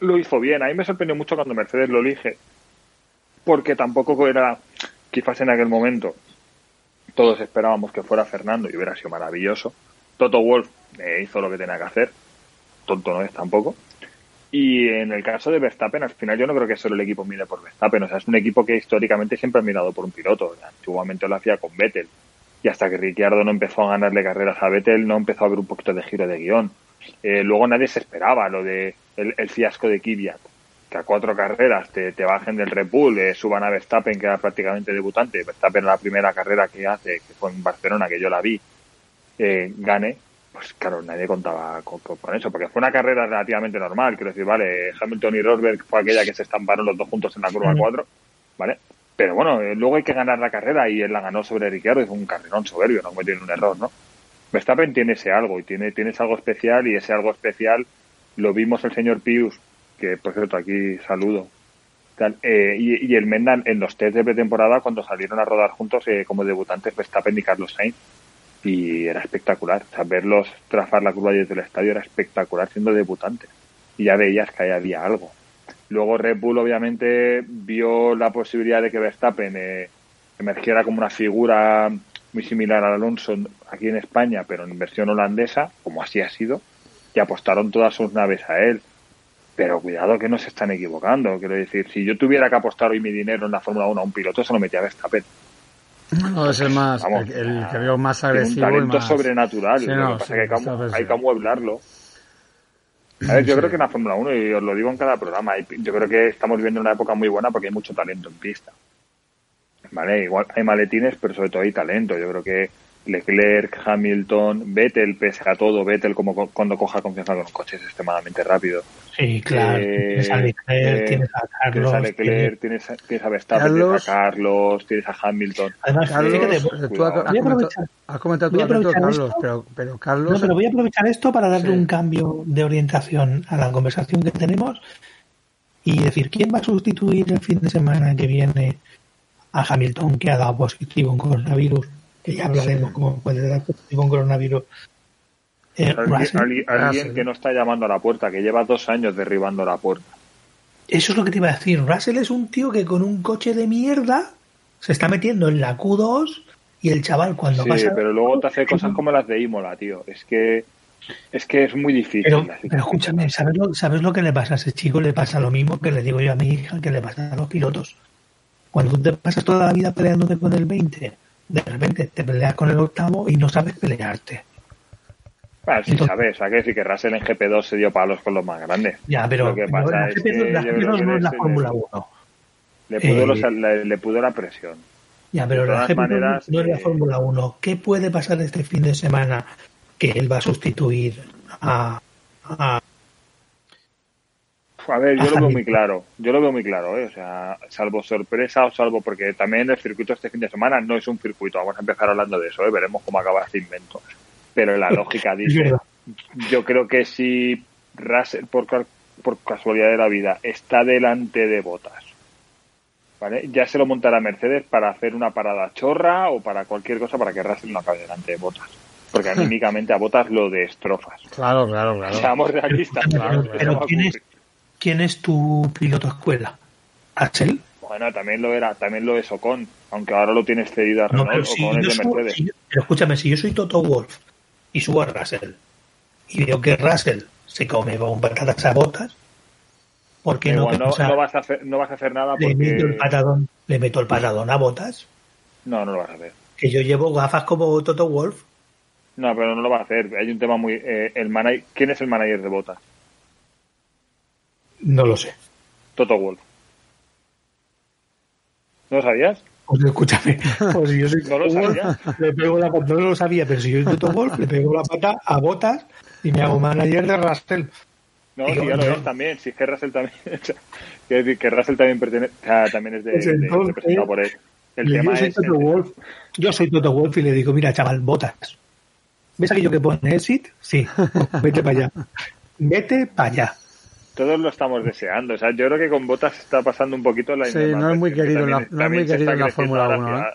lo hizo bien. A mí me sorprendió mucho cuando Mercedes lo elige, porque tampoco era, quizás en aquel momento, todos esperábamos que fuera Fernando y hubiera sido maravilloso. Toto Wolf eh, hizo lo que tenía que hacer, tonto no es tampoco. Y en el caso de Verstappen, al final yo no creo que solo el equipo mire por Verstappen, o sea, es un equipo que históricamente siempre ha mirado por un piloto. Antiguamente lo hacía con Vettel. Y hasta que Ricciardo no empezó a ganarle carreras a Vettel, no empezó a haber un poquito de giro de guion. Eh, luego nadie se esperaba lo de el, el fiasco de Kvyat, que a cuatro carreras te, te bajen del Red Bull, eh, suban a Verstappen, que era prácticamente debutante. Verstappen la primera carrera que hace, que fue en Barcelona, que yo la vi, eh, gane. Pues claro, nadie contaba con, eso, porque fue una carrera relativamente normal. Quiero decir, vale, Hamilton y Rosberg fue aquella que se estamparon los dos juntos en la curva Ujú. 4, ¿vale? Pero bueno, eh, luego hay que ganar la carrera y él la ganó sobre Ricciardo, es un carrerón soberbio, no cometió un error, ¿no? Verstappen tiene ese algo y tiene, tiene ese algo especial y ese algo especial lo vimos el señor Pius, que por cierto aquí saludo, eh, y, el Mendan en los test de pretemporada cuando salieron a rodar juntos eh, como debutantes Verstappen y Carlos Sainz y era espectacular, o verlos trazar la curva desde el estadio era espectacular siendo debutantes y ya veías que ahí había algo. Luego Red Bull obviamente vio la posibilidad de que Verstappen eh, emergiera como una figura muy similar al Alonso aquí en España, pero en versión holandesa, como así ha sido, y apostaron todas sus naves a él. Pero cuidado que no se están equivocando. Quiero decir, si yo tuviera que apostar hoy mi dinero en la Fórmula 1 a un piloto, se lo metía a Verstappen. No, es el más, Vamos, el, el que veo más un agresivo y talento más... sobrenatural. Sí, lo que pasa sí, es que hay que, hay que amueblarlo. A ver, yo Sí. creo que en la Fórmula 1, y os lo digo en cada programa, yo creo que estamos viviendo una época muy buena porque hay mucho talento en pista. ¿Vale? Igual hay maletines, pero sobre todo hay talento. Yo creo que Leclerc, Hamilton, Vettel, pese a todo, Vettel como co- cuando coja confianza con los coches extremadamente rápido. sí claro Eh, tienes a Leclerc eh, tienes a Tienes Carlos a Leclerc, tienes a, tienes a Verstappen, Carlos. tienes a Carlos, tienes a Hamilton. además Carlos, fíjate, eh, tú has, has Voy a comentado, aprovechar- has comentado voy a tú Carlos, esto. pero, pero Carlos... No, pero voy a aprovechar esto para darle Sí. un cambio de orientación a la conversación que tenemos y decir quién va a sustituir el fin de semana que viene a Hamilton que ha dado positivo en coronavirus, que ya hablaremos cómo puede dar positivo en coronavirus. Eh, Alguien, Russell. alguien- alguien Russell. que no está llamando a la puerta, que lleva dos años derribando la puerta. Eso es lo que te iba a decir. Russell es un tío que con un coche de mierda se está metiendo en la Q2 y el chaval cuando Sí, pasa... pero luego te hace cosas como las de Imola, tío. Es que es que es muy difícil. Pero escúchame, ¿sabes lo, ¿sabes lo que le pasa a ese chico? Le pasa lo mismo que le digo yo a mi hija que le pasa a los pilotos. Cuando tú te pasas toda la vida peleándote con el 20, de repente te peleas con el octavo y no sabes pelearte. Ah, sí, Entonces- sabes, hay que decir que Russell en GP2 se dio palos con los más grandes. Ya, pero Lo que pero la es GP2 que la yo GP2 creo que no es la Fórmula 1. Le pudo, Eh, los- le, le pudo la presión. Ya, pero De la todas GP2 maneras, no es la eh, Fórmula 1. ¿Qué puede pasar este fin de semana que él va a sustituir a, a- A ver, yo lo veo muy claro. Yo lo veo muy claro, ¿eh? O sea, salvo sorpresa o salvo porque también el circuito este fin de semana no es un circuito. Vamos a empezar hablando de eso, ¿eh? Veremos cómo acaba este invento. Pero la lógica dice, yo creo que si Russell, por, por casualidad de la vida, está delante de Botas, ¿vale? Ya se lo montará Mercedes para hacer una parada chorra o para cualquier cosa para que Russell no acabe delante de Botas. Porque anímicamente a Botas lo destrozas. Claro, claro, claro. Seamos realistas. Pero- eso pero va a ¿quién es- ocurrir. ¿Quién es tu piloto escuela? ¿Axel? Bueno, también lo era, también lo es Ocon, aunque ahora lo tienes cedido a No, Renault, pero, si Ocon es de Mercedes. si pero escúchame, si yo soy Toto Wolf y subo a Russell y veo que Russell se come con patatas a botas, ¿por qué no, Igual no, pensar, no vas a hacer, no vas a hacer nada le meto el porque patadón, le meto el patadón a botas? no, no lo vas a hacer. Que yo llevo gafas como Toto Wolf. No, pero no lo va a hacer. Hay un tema muy eh, el manager, ¿quién es el manager de Botas? No lo sé. Toto Wolf. ¿No lo sabías? Pues escúchame, pues si yo soy No lo sabía. le pego la pata, no lo sabía, pero si yo soy Toto Wolf, le pego la pata a botas y me hago manager de Russell. No, sí, ya lo yo- es también. Si es que Russell también. quiero decir que Russell también pertenece, también es de, Pues de- representado por él. El yo tema soy es. Toto Wolf. Yo soy Toto Wolf y le digo, mira, chaval, botas. ¿Ves aquello que pone exit? Sí, vete para allá. Vete para allá. Todos lo estamos deseando. O sea, yo creo que con Botas está pasando un poquito la Sí, no es muy querido en la- no es muy querido en la Fórmula ahora 1, hacia-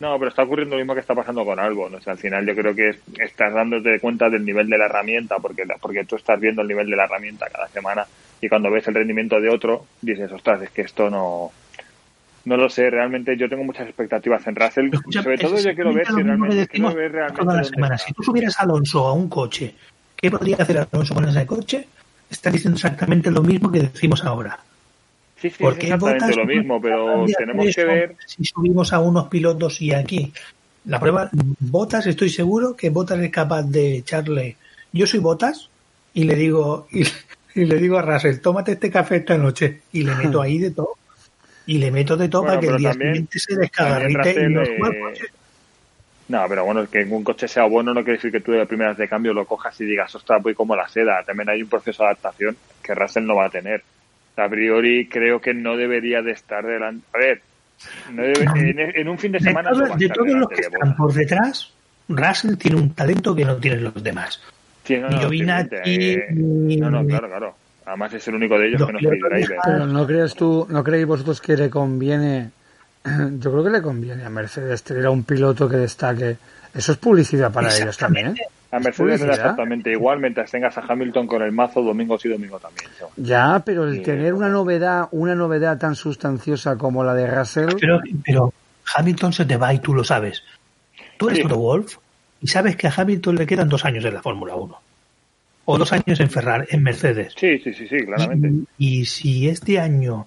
No, pero está ocurriendo lo mismo que está pasando con Albon. O sea, al final yo creo que es- estás dándote cuenta del nivel de la herramienta, porque, la- porque tú estás viendo el nivel de la herramienta cada semana y cuando ves el rendimiento de otro, dices, ostras, es que esto no... No lo sé, realmente yo tengo muchas expectativas en Russell. Escucha, Sobre todo yo quiero ver si realmente, quiero ver realmente. Si tú subieras a Alonso a un coche, ¿qué podría hacer Alonso con ese coche? Está diciendo exactamente lo mismo que decimos ahora. Sí, sí, es exactamente lo mismo, pero tenemos que ver... Si subimos a unos pilotos y aquí. La prueba, Botas, estoy seguro que Botas es capaz de echarle. Yo soy Botas y le digo y, y le digo a Russell, tómate este café esta noche y le meto ahí de todo. Y le meto de todo Bueno, para que el día también- siguiente se descagarrite y no. No, pero bueno, que un coche sea bueno no quiere decir que tú de primeras de cambio lo cojas y digas, ostras, voy como la seda. También hay un proceso de adaptación que Russell no va a tener. A priori creo que no debería de estar delante. A ver, no debe- en, en un fin de semana todos- de todos los que de están por detrás, Russell tiene un talento que no tienen los demás. Sí, no, no, eh, no, no, claro, claro. Además es el único de ellos Los que no es driver. Pero ¿no crees tú, no creéis vosotros que le conviene, yo creo que le conviene a Mercedes tener a un piloto que destaque? Eso es publicidad para ellos también, ¿eh? A Mercedes le da publicidad. exactamente igual mientras tengas a Hamilton con el mazo domingo sí domingo también. ¿no? Ya, pero el Sí, tener una novedad, una novedad tan sustanciosa como la de Russell, Pero, pero Hamilton se te va y tú lo sabes. Tú eres Sí. Toto Wolf y sabes que a Hamilton le quedan dos años en la Fórmula 1. O dos años en Ferrari, en Mercedes. Sí, sí, sí, sí, claramente. Y, y si este año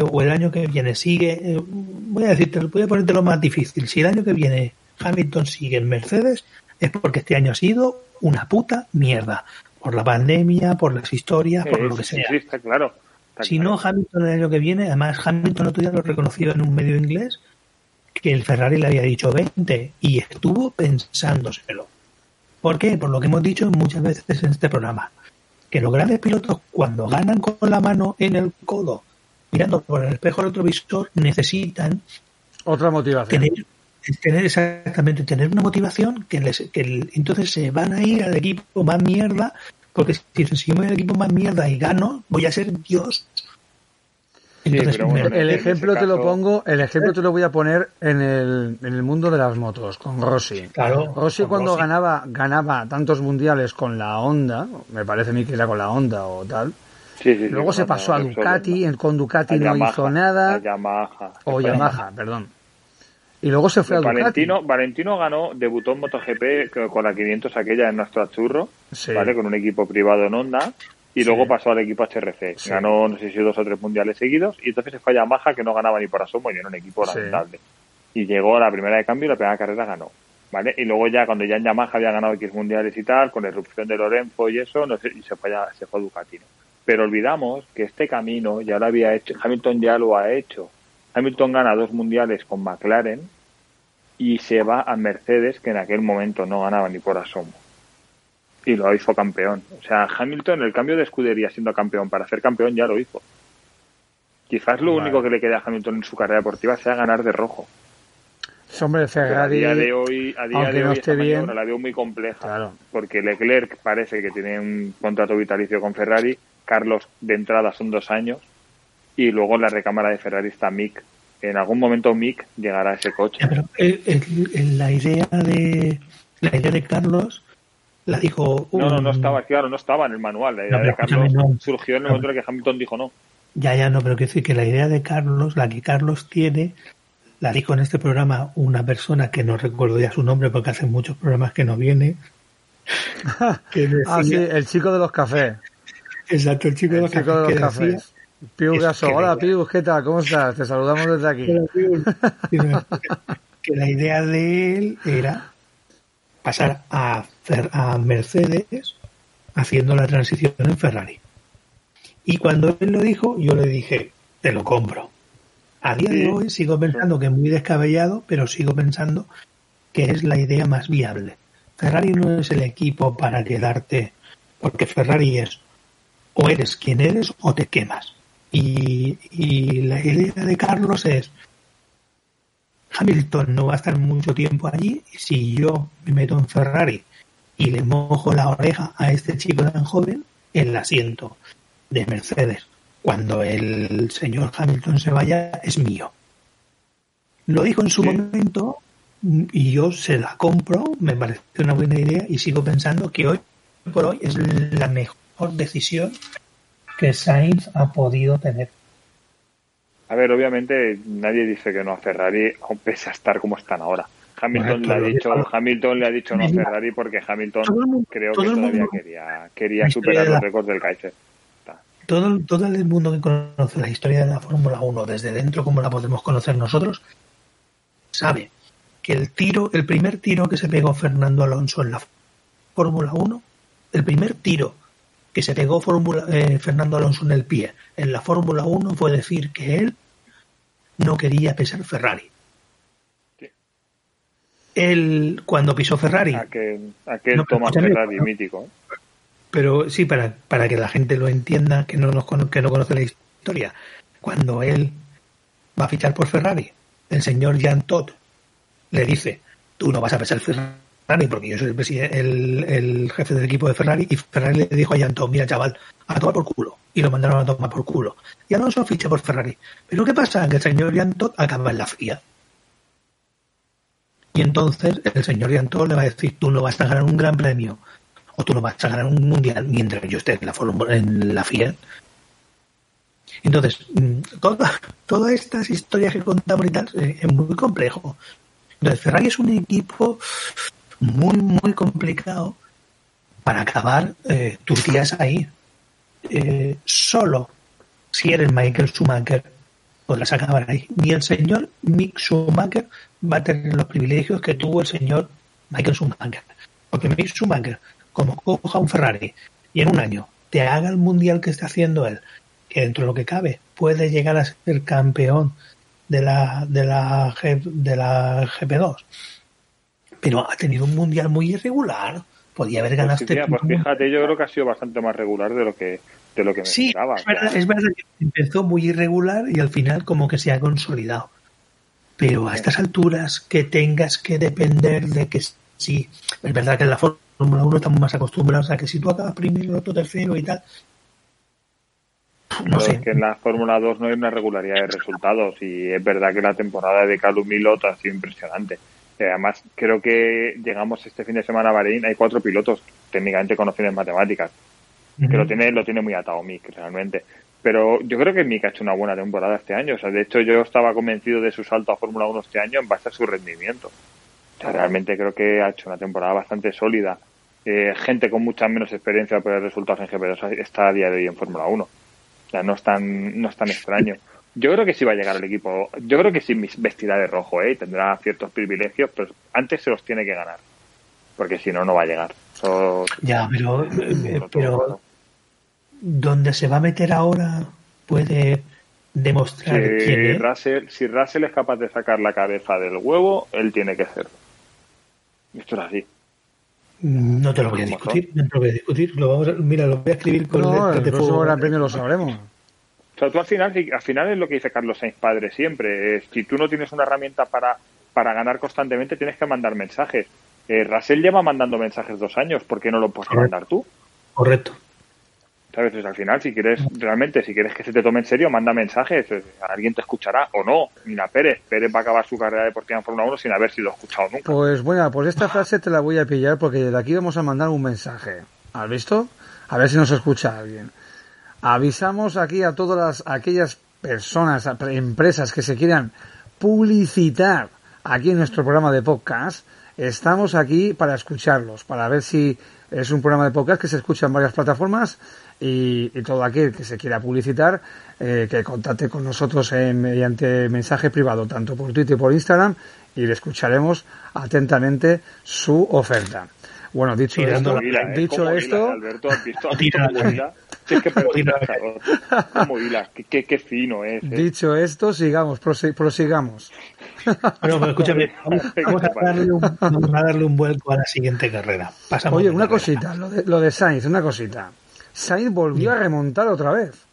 o el año que viene sigue, eh, voy a decirte, voy a ponerte lo más difícil. Si el año que viene Hamilton sigue en Mercedes, es porque este año ha sido una puta mierda. Por la pandemia, por las historias, por Sí, lo que sea. sí, está claro. Está Si claro. no, Hamilton el año que viene, además Hamilton otro día lo reconoció en un medio inglés, que el Ferrari le había dicho 20 y estuvo pensándoselo. ¿Por qué? Por lo que hemos dicho muchas veces en este programa. Que los grandes pilotos cuando ganan con la mano en el codo, mirando por el espejo retrovisor, necesitan otra motivación. tener, tener exactamente, tener una motivación que les, que el- entonces se van a ir al equipo más mierda, porque si dicen, si yo me voy al equipo más mierda y gano, voy a ser Dios. Entonces, pero bueno, me- El ejemplo te lo caso- pongo, el ejemplo te lo voy a poner en el, en el mundo de las motos, con Rossi. claro, Rossi con cuando Rossi. ganaba, ganaba tantos mundiales con la Honda, me parece a mí que era con la Honda o tal, Luego se pasó a Ducati, con Ducati no hizo nada. Yamaha. O Yamaha, perdón. Y luego se fue a Ducati. Valentino ganó, debutó en MotoGP con la 500 aquella en nuestro Churro, ¿vale? Con un equipo privado en Honda. Y luego pasó al equipo HRC. Ganó, no sé si dos o tres mundiales seguidos. Y entonces se fue a Yamaha, que no ganaba ni por asomo y era un equipo lamentable. Y llegó a la primera de cambio y la primera carrera ganó. ¿Vale? Y luego ya, cuando ya en Yamaha había ganado X mundiales y tal, con la erupción de Lorenzo y eso, no sé, y se fue, a, se fue a Ducati. Pero olvidamos que este camino ya lo había hecho, Hamilton ya lo ha hecho. Hamilton gana dos mundiales con McLaren y se va a Mercedes, que en aquel momento no ganaba ni por asomo. Y lo hizo campeón. O sea, Hamilton, el cambio de escudería siendo campeón para ser campeón ya lo hizo. Quizás lo único que le queda a Hamilton en su carrera deportiva sea ganar de rojo. Hombre, Ferrari, a día de hoy, a día de no hoy esté bien, la veo muy compleja. Porque Leclerc parece que tiene un contrato vitalicio con Ferrari. Carlos de entrada son dos años. Y luego en la recámara de Ferrari está Mick. En algún momento Mick llegará a ese coche. pero la idea de la idea de Carlos la dijo. No, no, no estaba, claro, no estaba en el manual. La idea de Carlos surgió en el momento en que Hamilton dijo no. Ya, ya, no, pero quiero decir que la idea de Carlos, la que Carlos tiene, la dijo en este programa una persona que no recuerdo ya su nombre porque hace muchos programas que no viene. ah, sí, el chico de los cafés. Exacto, el chico de los, chico de los cafés. Piu Gaso. Hola, Piu, ¿qué tal? ¿Cómo estás? Te saludamos desde aquí. que la idea de él era pasar a, a Mercedes haciendo la transición en Ferrari. Y cuando él lo dijo, yo le dije, te lo compro. A día de hoy sigo pensando que es muy descabellado, pero sigo pensando que es la idea más viable. Ferrari no es el equipo para quedarte, porque Ferrari es o eres quien eres o te quemas. Y, y la idea de Carlos es, Hamilton no va a estar mucho tiempo allí y si yo me meto en Ferrari y le mojo la oreja a este chico tan joven, el asiento de Mercedes cuando el señor Hamilton se vaya es mío. Lo dijo en su momento y yo se la compro, me parece una buena idea y sigo pensando que hoy por hoy es la mejor decisión que Sainz ha podido tener. A ver, obviamente nadie dice que no a Ferrari, aun pese a estar como están ahora. Hamilton le ha dicho, Hamilton le ha dicho no a Ferrari porque Hamilton creo que todavía quería, quería superar los récords del Kaiser todo, todo el mundo que conoce la historia de la Fórmula 1 desde dentro, como la podemos conocer nosotros, sabe que el tiro, el primer tiro que se pegó Fernando Alonso en la Fórmula 1, el primer tiro que se pegó eh, Fernando Alonso en el pie en la Fórmula 1 fue decir que él no quería pesar Ferrari. Él, cuando pisó Ferrari. Aquel, aquel Tomás Ferrari mítico. ¿eh? Pero sí, para, para que la gente lo entienda, que no, nos, que no conoce la historia. Cuando él va a fichar por Ferrari, el señor Jan Todt le dice, tú no vas a pesar Ferrari porque yo soy el, el, jefe del equipo de Ferrari y Ferrari le dijo a Jan Todt, mira chaval, a tomar por culo. Y lo mandaron a tomar por culo. Y Alonso ficha por Ferrari. Pero ¿qué pasa? Que el señor Jan Todt acaba en la FIA. Y entonces el señor Jan Todt le va a decir, tú no vas a ganar un gran premio o tú no vas a ganar un mundial mientras yo esté en la, en la FIA. Entonces, mm, todas estas historias que contamos y tal eh, es muy complejo. Entonces, Ferrari es un equipo muy, muy complicado para acabar eh, tus días ahí. Eh, solo si eres Michael Schumacher podrás acabar ahí. Ni el señor Mick Schumacher va a tener los privilegios que tuvo el señor Michael Schumacher. Porque Mick Schumacher como coja un Ferrari y en un año te haga el mundial que está haciendo él, que dentro de lo que cabe puede llegar a ser campeón de la, de la, de la GP2. Pero ha tenido un mundial muy irregular. Podía haber ganado pues, este pues fíjate, yo creo que ha sido bastante más regular de lo que de lo que me sí, esperaba. Es verdad, es verdad que empezó muy irregular y al final como que se ha consolidado. Pero a estas alturas que tengas que depender de que sí, es verdad que en la Fórmula 1 estamos más acostumbrados a que si tú acabas primero, otro tercero y tal. No sé. Es que en la Fórmula 2 no hay una regularidad de resultados y es verdad que la temporada de Calum Milot ha sido impresionante. Además, creo que llegamos este fin de semana a Bahrein, hay cuatro pilotos técnicamente conocidos en matemáticas. que lo tiene, lo tiene muy atado Mick realmente. Pero yo creo que Mick ha hecho una buena temporada este año. O sea, de hecho yo estaba convencido de su salto a Fórmula 1 este año en base a su rendimiento. O sea, realmente creo que ha hecho una temporada bastante sólida. Eh, gente con mucha menos experiencia por resultados en GP2 está a día de hoy en Fórmula 1. O sea, no es tan, no es tan extraño. Yo creo que sí va a llegar al equipo. Yo creo que sí vestirá de rojo, ¿eh? Tendrá ciertos privilegios, pero antes se los tiene que ganar. Porque si no, no va a llegar. ya, pero, eh, pero ¿dónde se va a meter ahora puede demostrar si quién es? Russell, si Russell es capaz de sacar la cabeza del huevo, él tiene que ser. Esto es así. No te lo voy a discutir, no te lo voy a discutir. Lo vamos a, mira, lo voy a escribir con no, el, próximo Gran Premio lo sabremos. Sea, tú al final, al final es lo que dice Carlos Sainz padre siempre. Es, si tú no tienes una herramienta para, para ganar constantemente, tienes que mandar mensajes. Eh, Russell lleva mandando mensajes dos años, ¿por qué no lo puedes mandar tú? Correcto. ¿Sabes? Pues al final, si quieres realmente, si quieres que se te tome en serio, manda mensajes. Eh, alguien te escuchará o no. Mira, Pérez. Pérez va a acabar su carrera deportiva en Fórmula 1 sin haber sido escuchado nunca. Pues bueno, pues esta frase te la voy a pillar porque de aquí vamos a mandar un mensaje. ¿Has visto? A ver si nos escucha alguien. Avisamos aquí a todas las, aquellas personas, empresas que se quieran publicitar aquí en nuestro programa de podcast. Estamos aquí para escucharlos, para ver si es un programa de podcast que se escucha en varias plataformas y, todo aquel que se quiera publicitar, eh, que contacte con nosotros mediante mensaje privado, tanto por Twitter como por Instagram, y le escucharemos atentamente su oferta. Bueno, dicho esto, ¿eh? dicho esto, Alberto, ¿has visto? Como hila, qué, qué, fino es. ¿eh? Dicho esto, sigamos, prosigamos. Bueno, pero escúchame, vamos, a darle un, vamos, a darle un, vuelco a la siguiente carrera. Pasamos Oye, una cosita, lo de, lo de Sainz, una cosita. Sainz volvió a remontar otra vez.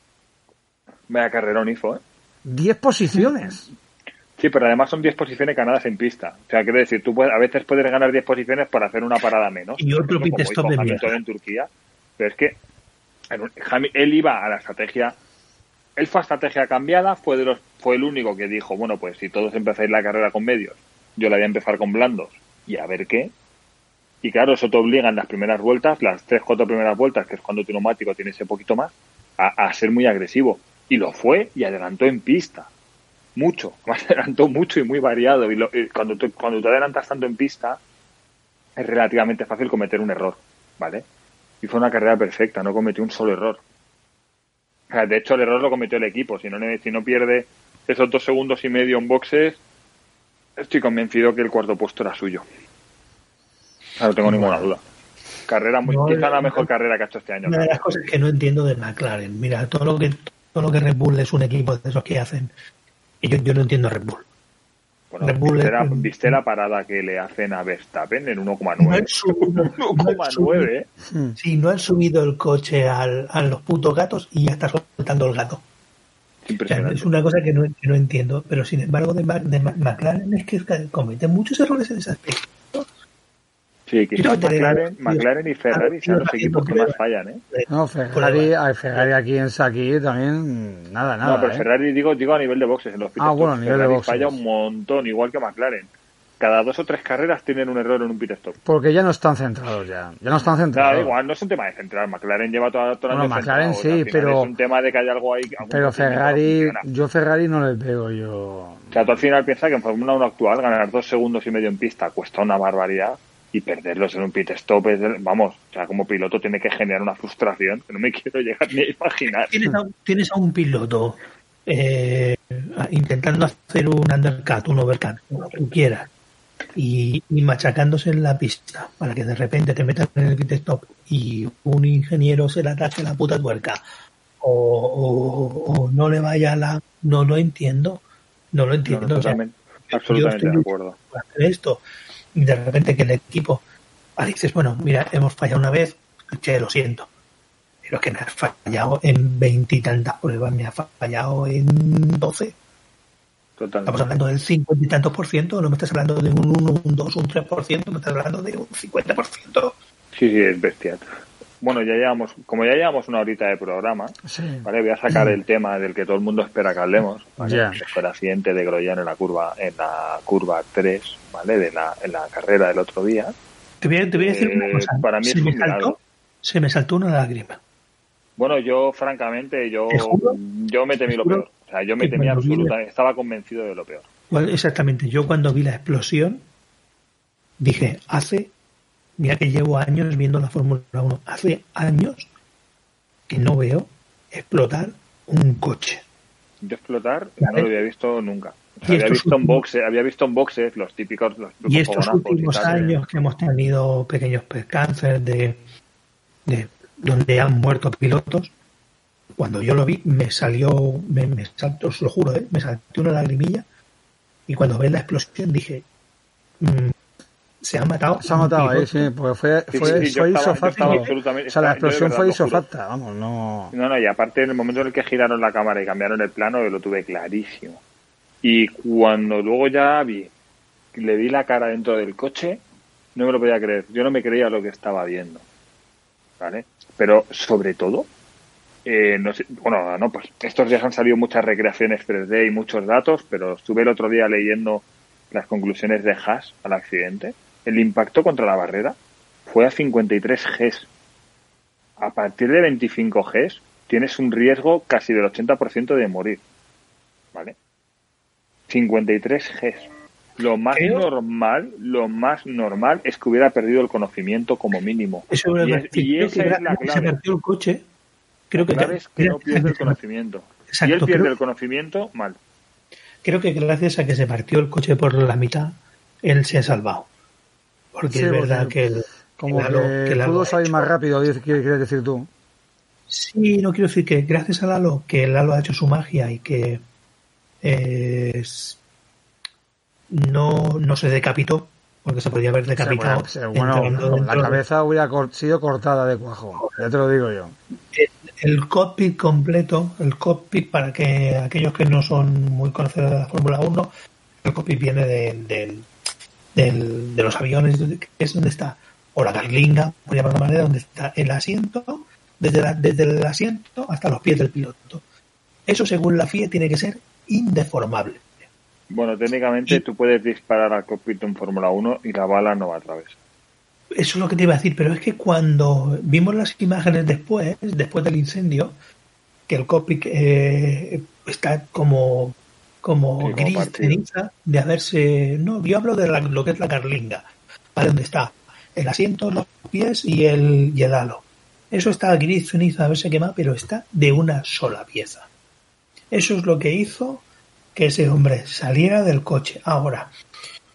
Vaya carrerón hizo, ¿eh? Diez posiciones. Sí, pero además son 10 posiciones ganadas en pista. O sea, quiere decir, tú puedes, a veces puedes ganar 10 posiciones para hacer una parada menos. Y otro pit stop de mierda. en Turquía. Pero es que él iba a la estrategia. Él fue a estrategia cambiada, fue, de los, fue el único que dijo, bueno, pues si todos empezáis la carrera con medios, yo la voy a empezar con blandos y a ver qué. Y claro, eso te obliga en las primeras vueltas, las tres, cuatro primeras vueltas, que es cuando tu neumático tiene ese poquito más, a, a ser muy agresivo. Y lo fue y adelantó en pista mucho, adelantó mucho y muy variado. Y, cuando, tú, cuando te adelantas tanto en pista, es relativamente fácil cometer un error, ¿vale? Y fue una carrera perfecta, no cometió un solo error. De hecho, el error lo cometió el equipo. Si no, si no pierde esos dos segundos y medio en boxes, estoy convencido que el cuarto puesto era suyo. No tengo ninguna duda. Carrera muy, quizá la mejor carrera que ha hecho este año. Una de las cosas que no entiendo de McLaren, mira, todo lo que todo lo que Red Bull es un equipo de esos que hacen yo, yo no entiendo Red Bull. Bueno, ¿viste, la, parada que le hacen a Verstappen en 1,9? 1,9, ¿eh? Sí, no han subido el coche al, a los putos gatos y ya está soltando el gato. es una cosa que no, que no, entiendo, pero sin embargo de, de McLaren es que cometen muchos errores en ese aspecto. Sí, quizás McLaren, McLaren y Ferrari son los equipos que más fallan, ¿eh? No, Ferrari, Ferrari aquí en Saki también, nada, nada. No, pero ¿eh? Ferrari digo, digo a nivel de boxes. En los ah, bueno, a nivel Ferrari de boxes. falla un montón, igual que McLaren. Cada dos o tres carreras tienen un error en un pit stop. Porque ya no están centrados ya. Ya no están centrados. Claro, igual, no es un tema de centrar. McLaren lleva toda, toda la bueno, McLaren sí, pero... Es un tema de que hay algo ahí... Pero Ferrari, yo Ferrari no les veo yo... O sea, tú al final piensas que en Fórmula 1 actual ganar dos segundos y medio en pista cuesta una barbaridad y perderlos en un pit stop es, vamos, o sea, como piloto tiene que generar una frustración que no me quiero llegar ni a imaginar. Tienes a, un piloto eh, intentando hacer un undercut, un overcut, lo que tú quieras, y, machacándose en la pista para que de repente te metas en el pit stop y un ingeniero se le ataque la puta tuerca o, no le vaya a la... No lo entiendo, no lo entiendo. absolutamente de acuerdo. Esto y de repente que el equipo dices, bueno, mira, hemos fallado una vez, che, lo siento. Pero que me has fallado en veintitantas pruebas, me ha fallado en doce. Estamos hablando del cincuenta y tantos por ciento, no me estás hablando de un 1, un 2, un 3 por ciento, me estás hablando de un 50 por ciento. Sí, sí, es bestial. Bueno, ya llevamos, como ya llevamos una horita de programa, ¿vale? voy a sacar el tema del que todo el mundo espera que hablemos, ¿vale? el fue el accidente de Groyan en la curva, en la curva 3, ¿vale? De la, en la carrera del otro día. Te voy a, decir una eh, cosa. Para mí se, es me saltó, se me saltó una lágrima. Bueno, yo francamente, yo, yo me temí lo peor. O sea, yo me temí absolutamente, estaba convencido de lo peor. exactamente, yo cuando vi la explosión dije, hace, mira que llevo años viendo la Fórmula 1, hace años que no veo explotar un coche. Yo explotar no lo había visto nunca. había, visto en boxe, había visto en boxes los típicos. Los y estos últimos años que hemos tenido pequeños percances de, de donde han muerto pilotos, cuando yo lo vi me salió, me, me saltó, os lo juro, ¿eh? me saltó una lagrimilla y cuando ve la explosión dije, mm, se ha matado. Se ha matado ahí, sí, porque fue, fue, fue isofacta. O sea, la explosión fue isofacta, vamos, no. No, no, y aparte en el momento en el que giraron la cámara y cambiaron el plano, yo lo tuve clarísimo. Y cuando luego ya vi, le vi la cara dentro del coche, no me lo podía creer. Yo no me creía lo que estaba viendo. ¿Vale? Pero sobre todo, eh, no sé, bueno, no, pues estos días han salido muchas recreaciones 3D y muchos datos, pero estuve el otro día leyendo las conclusiones de Haas al accidente el impacto contra la barrera fue a 53 Gs. A partir de 25 Gs tienes un riesgo casi del 80% de morir. ¿Vale? 53 Gs. Lo más normal, lo más normal es que hubiera perdido el conocimiento como mínimo. y, esa es la clave. Se el coche. Creo que, es que no pierde el conocimiento. si él pierde el conocimiento, mal. Creo que gracias a que se partió el coche por la mitad, él se ha salvado. Porque es verdad que el, como que, pudo salir más rápido, ¿qué quieres decir tú? Sí, no quiero decir que gracias a Lalo, que Lalo ha hecho su magia y que no, no se decapitó, porque se podía haber decapitado. bueno, la cabeza hubiera sido cortada de cuajo, ya te lo digo yo. El, cockpit completo, el cockpit para que aquellos que no son muy conocedores de la Fórmula 1, el cockpit viene del de los aviones, que es donde está, o la carlinga, por llamarlo de manera, donde está el asiento, desde, desde el asiento hasta los pies del piloto. Eso, según la FIA, tiene que ser indeformable. Bueno, técnicamente tú puedes disparar al cockpit en Fórmula 1 y la bala no va a través. Eso es lo que te iba a decir, pero es que cuando vimos las imágenes después, después del incendio, que el cockpit eh, está como como gris ceniza de haberse. No, yo hablo de lo que es la carlinga, ¿vale? Donde está el asiento, los pies y el, y halo. Eso está gris ceniza de haberse quemado, pero está de una sola pieza. Eso es lo que hizo que ese hombre saliera del coche. Ahora,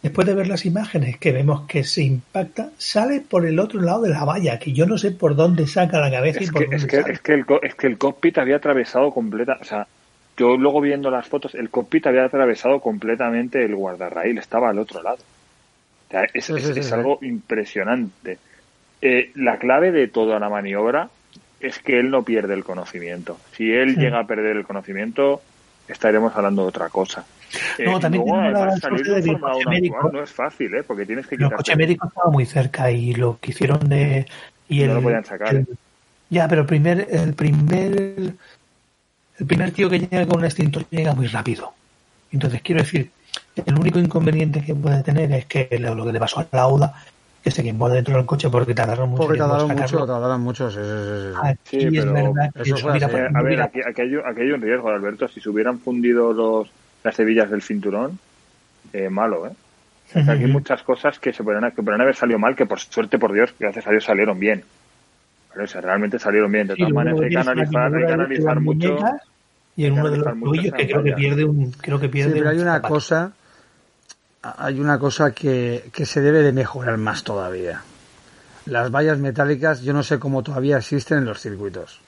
después de ver las imágenes que vemos que se impacta, sale por el otro lado de la valla, que yo no sé por dónde saca la cabeza es y por que, es que, Es que, el, es que el cockpit había atravesado completa, o sea, yo luego viendo las fotos, el cockpit había atravesado completamente el guardarraíl, estaba al otro lado. es, algo impresionante. Eh, la clave de toda la maniobra es que él no pierde el conocimiento. Si él llega a perder el conocimiento, estaremos hablando de otra cosa. no, eh, también salir de médico, no es fácil, ¿eh? porque tienes que El coche médico estaba muy cerca y lo que hicieron de... Y no lo podían sacar. ya, pero primer, el primer el primer tío que llega con un extintor llega muy rápido. Entonces, quiero decir, el único inconveniente que puede tener es que lo que le pasó a Lauda, que se quemó dentro del coche porque tardaron mucho. Porque tardaron mucho, tardaron mucho, sí, sí, sí. es verdad a ver, aquí, hay, aquí, un riesgo, Alberto. Si se hubieran fundido los, las hebillas del cinturón, eh, malo, ¿eh? aquí hay muchas cosas que se podrían, que podrían haber salido mal, que por suerte, por Dios, gracias a Dios salieron bien realmente salieron bien. De todas maneras, hay que analizar, hay que analizar mucho. Y en uno de los tuyos que creo que pierde un. Creo que pierde sí, pero hay una cosa. Hay una cosa que, que se debe de mejorar más todavía. Las vallas metálicas, yo no sé cómo todavía existen en los circuitos.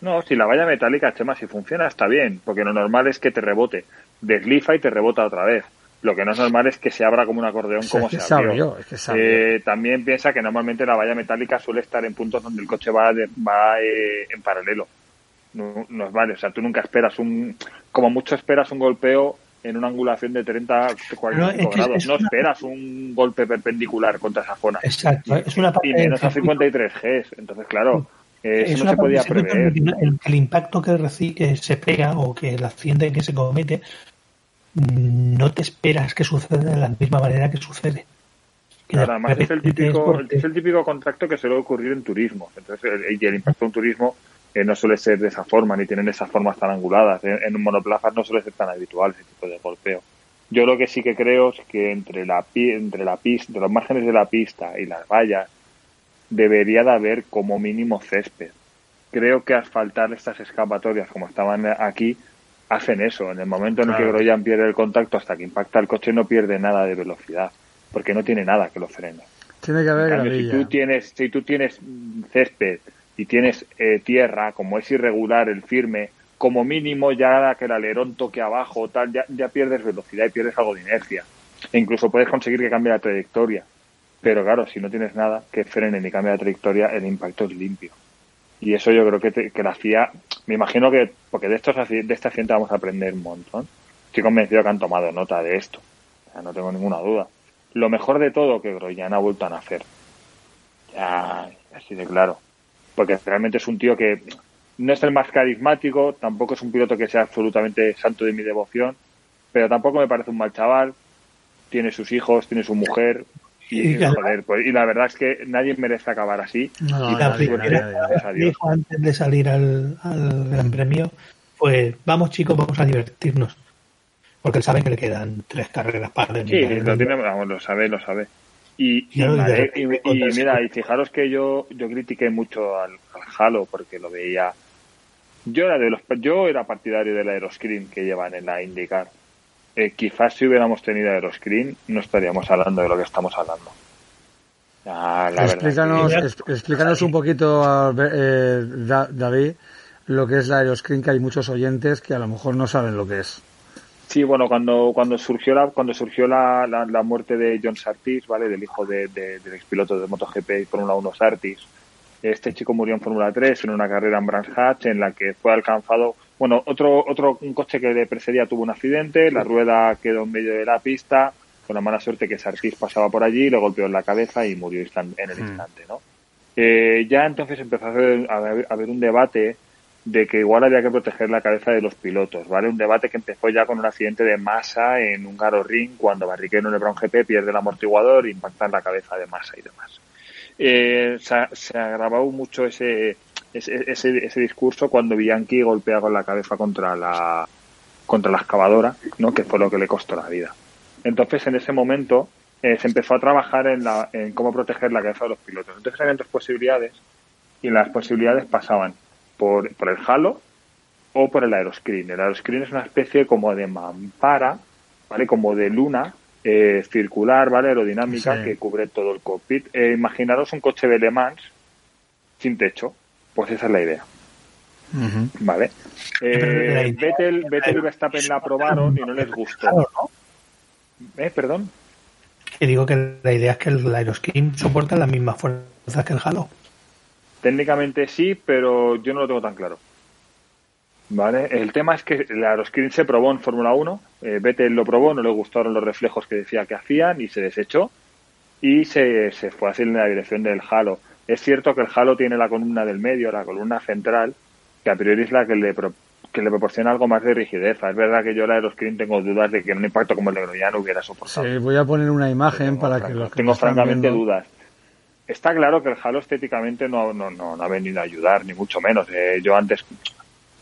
No, si la valla metálica, Chema, si funciona está bien, porque lo normal es que te rebote, deslifa y te rebota otra vez. Lo que no es normal es que se abra como un acordeón como se abrió. eh, también piensa que normalmente la valla metálica suele estar en puntos donde el coche va, va eh, en paralelo. No, no, es vale, o sea, tú nunca esperas un, como mucho esperas un golpeo en una angulación de 30, 45 grados. no esperas un golpe perpendicular contra esa zona. Exacto, es una parte y menos a 53 Gs. Entonces, claro, eso no se podía prever. El, impacto que, que se pega o que el accidente que se comete no te esperas que suceda de la misma manera que sucede. claro, además es el, típico, es el típico contacto que suele ocurrir en turismo. Entonces, y el impacto en turismo no suele ser de esa forma, ni tienen esas formas tan anguladas. En, un monoplaza no suele ser tan habitual ese tipo de golpeo. Yo lo que sí que creo es que entre la, entre la pista, de los márgenes de la pista y las vallas, debería de haber como mínimo césped. Creo que asfaltar estas escapatorias como estaban aquí hacen eso. En el momento en el que Groyan pierde el contacto hasta que impacta el coche no pierde nada de velocidad, porque no tiene nada que lo frene. Tiene que haber si tú tienes Si tú tienes césped y tienes eh, tierra, como es irregular el firme, como mínimo ya que el alerón toque abajo tal, ya, ya pierdes velocidad y pierdes algo de inercia. E incluso puedes conseguir que cambie la trayectoria. Pero claro, si no tienes nada que frene ni cambie la trayectoria, el impacto es limpio. Y eso yo creo que, que la CIA, me imagino que, porque de, estos, de esta accidente vamos a aprender un montón. Estoy convencido que han tomado nota de esto. no tengo ninguna duda. Lo mejor de todo que Groyan ha vuelto a nacer. Ya, así de claro. Porque realmente es un tío que no es el más carismático, tampoco es un piloto que sea absolutamente santo de mi devoción, pero tampoco me parece un mal chaval. Tiene sus hijos, tiene su mujer, y, pues, y, la verdad es que nadie merece acabar así. y la primera dijo antes de salir al, Gran Premio, pues vamos chicos, vamos a divertirnos. Porque él sabe que le quedan tres carreras para terminar. Sí, lo, tiene, lo sabe, lo sabe. Y, mira, y fijaros que yo, yo critiqué mucho al, al Halo porque lo veía. Yo era de los, yo era partidario del aeroscreen que llevan en la IndyCar eh, quizás si hubiéramos tenido Aeroscreen no estaríamos hablando de lo que estamos hablando. explícanos, un poquito, eh, David, lo que es la Aeroscreen, que hay muchos oyentes que a lo mejor no saben lo que es. Sí, bueno, cuando, cuando surgió la, cuando surgió la, la, muerte de John Sartis, ¿vale? Del hijo de, del expiloto de MotoGP y Fórmula 1 Sartis, este chico murió en Fórmula 3 en una carrera en Brands Hatch en la que fue alcanzado bueno, otro, otro un coche que le precedía tuvo un accidente, la rueda quedó en medio de la pista, con la mala suerte que Sarkis pasaba por allí, le golpeó en la cabeza y murió en el hmm. instante, ¿no? Eh, ya entonces empezó a haber, un debate de que igual había que proteger la cabeza de los pilotos, ¿vale? Un debate que empezó ya con un accidente de masa en un Garo Ring cuando Barrichello en el Brown GP pierde el amortiguador e impacta en la cabeza de masa y demás. Eh, se, se agravó mucho ese, ese, ese, discurso cuando Bianchi golpea con la cabeza contra la contra la excavadora, ¿no? que fue lo que le costó la vida. Entonces, en ese momento, eh, se empezó a trabajar en, la, en cómo proteger la cabeza de los pilotos. Entonces, había dos posibilidades y las posibilidades pasaban por, por el halo o por el aeroscreen. El aeroscreen es una especie como de mampara, ¿vale? Como de luna eh, circular, ¿vale? Aerodinámica que cubre todo el cockpit. Eh, imaginaros un coche de Le Mans sin techo, pues esa es la idea. Vale. Eh, Vettel, Vettel y Verstappen la aprobaron y no les gustó. ¿Eh? ¿Perdón? Que digo que la idea es que el Aeroskin soporta las mismas fuerzas que el Halo. Técnicamente sí, pero yo no lo tengo tan claro. Vale, el tema es que el Aeroscreen se probó en Fórmula 1, eh, Vettel lo probó, no le gustaron los reflejos que decía que hacían y se desechó y se, se fue así en la dirección del Halo. Es cierto que el Halo tiene la columna del medio, la columna central, que a priori es la que le, que le proporciona algo más de rigidez. Es verdad que yo la Aeroscreen tengo dudas de que un impacto como el de no hubiera soportado. Sí, voy a poner una imagen para que los que Tengo francamente dudas. Está claro que el Halo estéticamente no, no, no, ha venido a ayudar, ni mucho menos. Eh, yo antes,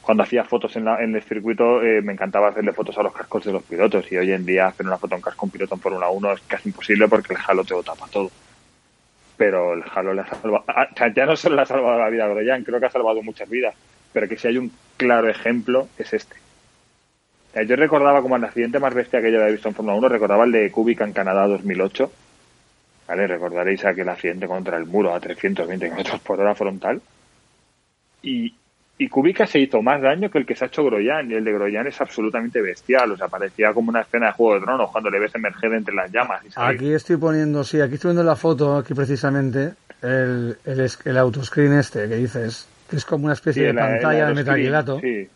cuando hacía fotos en, la, en el circuito, eh, me encantaba hacerle fotos a los cascos de los pilotos. Y hoy en día hacer una foto a un casco un piloto en Fórmula 1 es casi imposible porque el Halo te lo tapa todo pero el Halo le ha salvado, ya no solo le ha salvado la vida a Groyan, creo que ha salvado muchas vidas, pero que si hay un claro ejemplo es este. Yo recordaba como el accidente más bestia que yo había visto en Fórmula 1, recordaba el de Kubica en Canadá 2008, ¿vale? Recordaréis aquel accidente contra el muro a 320 km por hora frontal. Y, y Kubica se hizo más daño que el que se ha hecho Groyan, y el de Groyan es absolutamente bestial, o sea, parecía como una escena de Juego de Tronos cuando le ves emerger entre las llamas. aquí estoy poniendo, sí, aquí estoy viendo la foto, aquí precisamente, el, el, el autoscreen este que dices, que es como una especie de pantalla de metacrilato. Sí.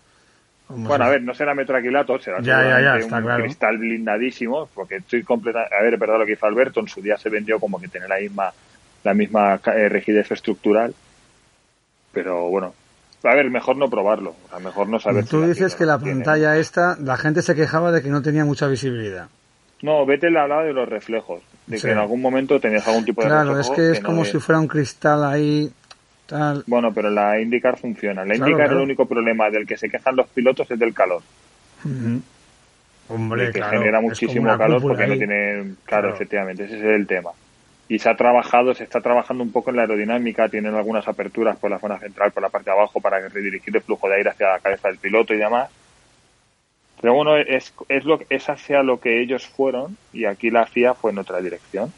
Bueno, a ver, no será metacrilato, será un cristal blindadísimo, porque estoy completamente... A ver, es verdad lo que hizo Alberto, en su día se vendió como que tiene la misma, la misma eh, rigidez estructural, pero bueno, a ver, mejor no probarlo, a mejor no saber. Tú dices que la pantalla esta, la gente se quejaba de que no tenía mucha visibilidad. No, vete la hablaba de los reflejos, de que en algún momento tenías algún tipo de Claro, es que es como si fuera un cristal ahí Bueno, pero la IndyCar funciona. La IndyCar el único problema del que se quejan los pilotos es del calor. Hombre, que genera muchísimo calor porque no tiene, claro, efectivamente, ese es el tema. Y se ha trabajado, se está trabajando un poco en la aerodinámica, tienen algunas aperturas por la zona central, por la parte de abajo, para redirigir el flujo de aire hacia la cabeza del piloto y demás. Pero bueno, es, es, lo, es hacia lo que ellos fueron y aquí la FIA fue en otra dirección.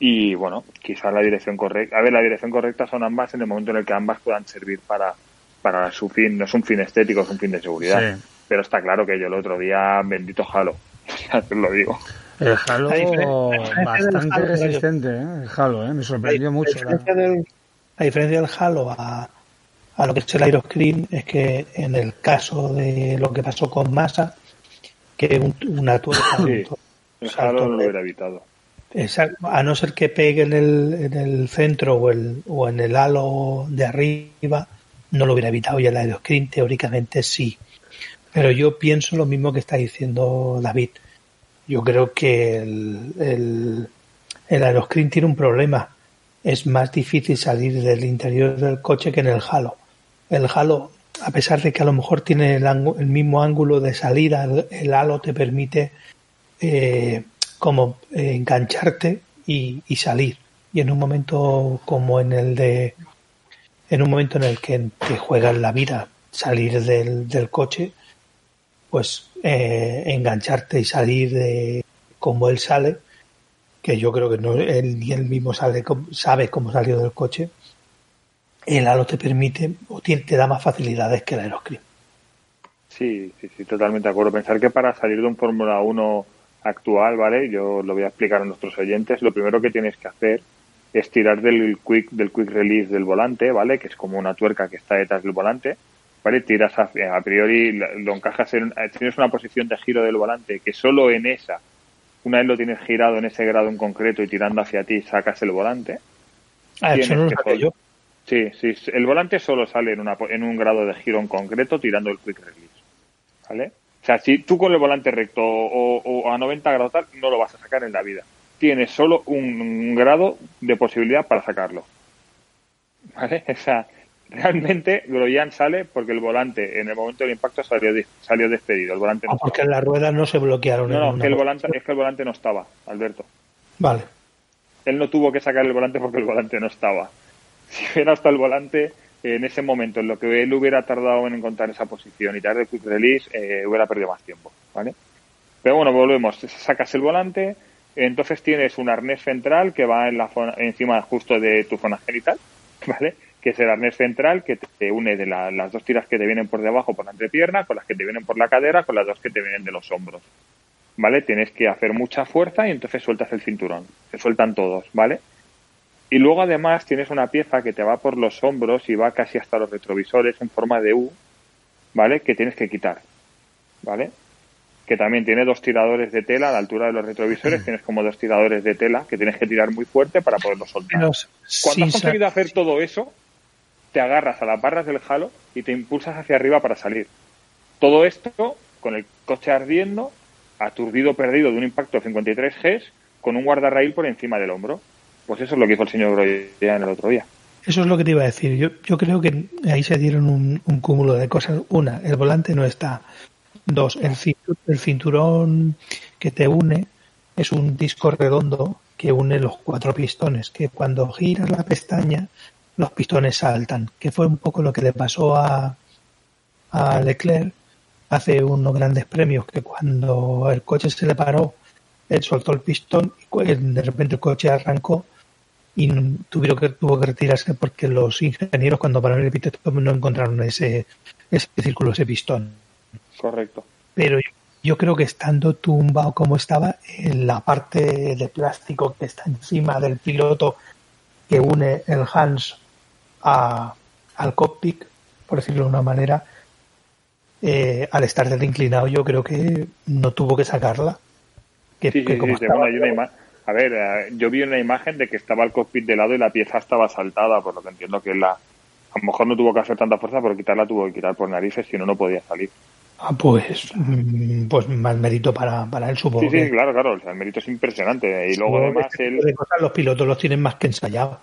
Y bueno, quizás la dirección correcta. A ver, la dirección correcta son ambas en el momento en el que ambas puedan servir para, para su fin. No es un fin estético, es un fin de seguridad. Pero está claro que yo el otro día, bendito Halo, ya te lo digo. El Halo bastante resistente, ¿eh? El Halo, ¿eh? Me sorprendió mucho. La diferencia del Halo a, a lo que es el Aeroscreen es que en el caso de lo que pasó con Massa, que una tuerca... Sí, el Halo no lo hubiera evitado a no ser que pegue en el, en el centro o, el, o en el halo de arriba, no lo hubiera evitado y el aeroscreen teóricamente sí. Pero yo pienso lo mismo que está diciendo David. Yo creo que el, el, el aeroscreen tiene un problema. Es más difícil salir del interior del coche que en el halo. El halo, a pesar de que a lo mejor tiene el, mismo ángulo de salida, el, halo te permite eh, como eh, engancharte y, salir. Y en un momento como en el de, en un momento en el que te juegas la vida, salir del, del coche, pues eh, engancharte y salir de como él sale, que yo creo que no él ni él mismo sabe, sabe cómo salió del coche, el halo te permite o te, te da más facilidades que el aeroscreen. Sí, sí, sí, totalmente de acuerdo. Pensar que para salir de un Fórmula 1 actual, ¿vale? Yo lo voy a explicar a nuestros oyentes. Lo primero que tienes que hacer es tirar del quick, del quick release del volante, ¿vale? Que es como una tuerca que está detrás del volante, ¿vale? Tiras a, a priori, lo encajas en, tienes una posición de giro del volante que solo en esa, una vez lo tienes girado en ese grado en concreto y tirando hacia ti, sacas el volante. Ah, eso no lo yo. Sí, sí, el volante solo sale en, una, en un grado de giro en concreto tirando el quick release, ¿vale? O sea, si tú con el volante recto o, a 90 grados tal, no lo vas a sacar en la vida. Tienes solo un, grado de posibilidad para sacarlo. ¿Vale? O sea, realmente Groyan sale porque el volante en el momento del impacto salió, salió despedido. El volante no ah, porque las ruedas no se bloquearon. No, no, que el volante, es que el volante no estaba, Alberto. Vale. Él no tuvo que sacar el volante porque el volante no estaba. Si hubiera hasta el volante, en ese momento, en lo que él hubiera tardado en encontrar esa posición y tarde el quick release, eh, hubiera perdido más tiempo, ¿vale? Pero bueno, volvemos, sacas el volante, entonces tienes un arnés central que va en la zona, encima justo de tu zona genital, ¿vale? Que es el arnés central que te une de las dos tiras que te vienen por debajo por la entrepierna, con las que te vienen por la cadera, con las dos que te vienen de los hombros, ¿vale? Tienes que hacer mucha fuerza y entonces sueltas el cinturón, se sueltan todos, ¿vale? Y luego además tienes una pieza que te va por los hombros y va casi hasta los retrovisores en forma de U, ¿vale? Que tienes que quitar, ¿vale? Que también tiene dos tiradores de tela a la altura de los retrovisores, tienes como dos tiradores de tela que tienes que tirar muy fuerte para poderlo soltar. Cuando has conseguido hacer todo eso, agarras a las barras del jalo y te impulsas hacia arriba para salir. Todo esto con el coche ardiendo, aturdido perdido de un impacto de 53 Gs, con un guardarraíl por encima del hombro. Pues eso es lo que hizo el señor en el otro día. Eso es lo que te iba a decir. Yo, yo creo que ahí se dieron un, cúmulo de cosas. Una, el volante no está. Dos, el cinturón, el cinturón que te une es un disco redondo que une los cuatro pistones, que cuando giras la pestaña los pistones saltan, que fue un poco lo que le pasó a, a Leclerc hace unos grandes premios, que cuando el coche se le paró, él soltó el pistón y de repente el coche arrancó y tuvieron que, tuvo que retirarse porque los ingenieros cuando pararon el pit no encontraron ese, ese círculo, ese pistón. Correcto. Pero yo, creo que estando tumbado como estaba, en la parte de plástico que está encima del piloto que une el Hans a, al cockpit, por decirlo de una manera, eh, al estar del inclinado yo creo que no tuvo que sacarla. Que, sí, sí, sí, una a ver, eh, yo vi una imagen de que estaba el cockpit de lado y la pieza estaba saltada, por lo que entiendo que la, a lo mejor no tuvo que hacer tanta fuerza, pero quitarla tuvo que quitar por narices, si no, no podía salir. Ah, pues, mm, pues más mérito para, para él, supongo. Sí, sí, claro, claro, el mérito es impresionante. Y luego además él... los pilotos los tienen más que ensayados.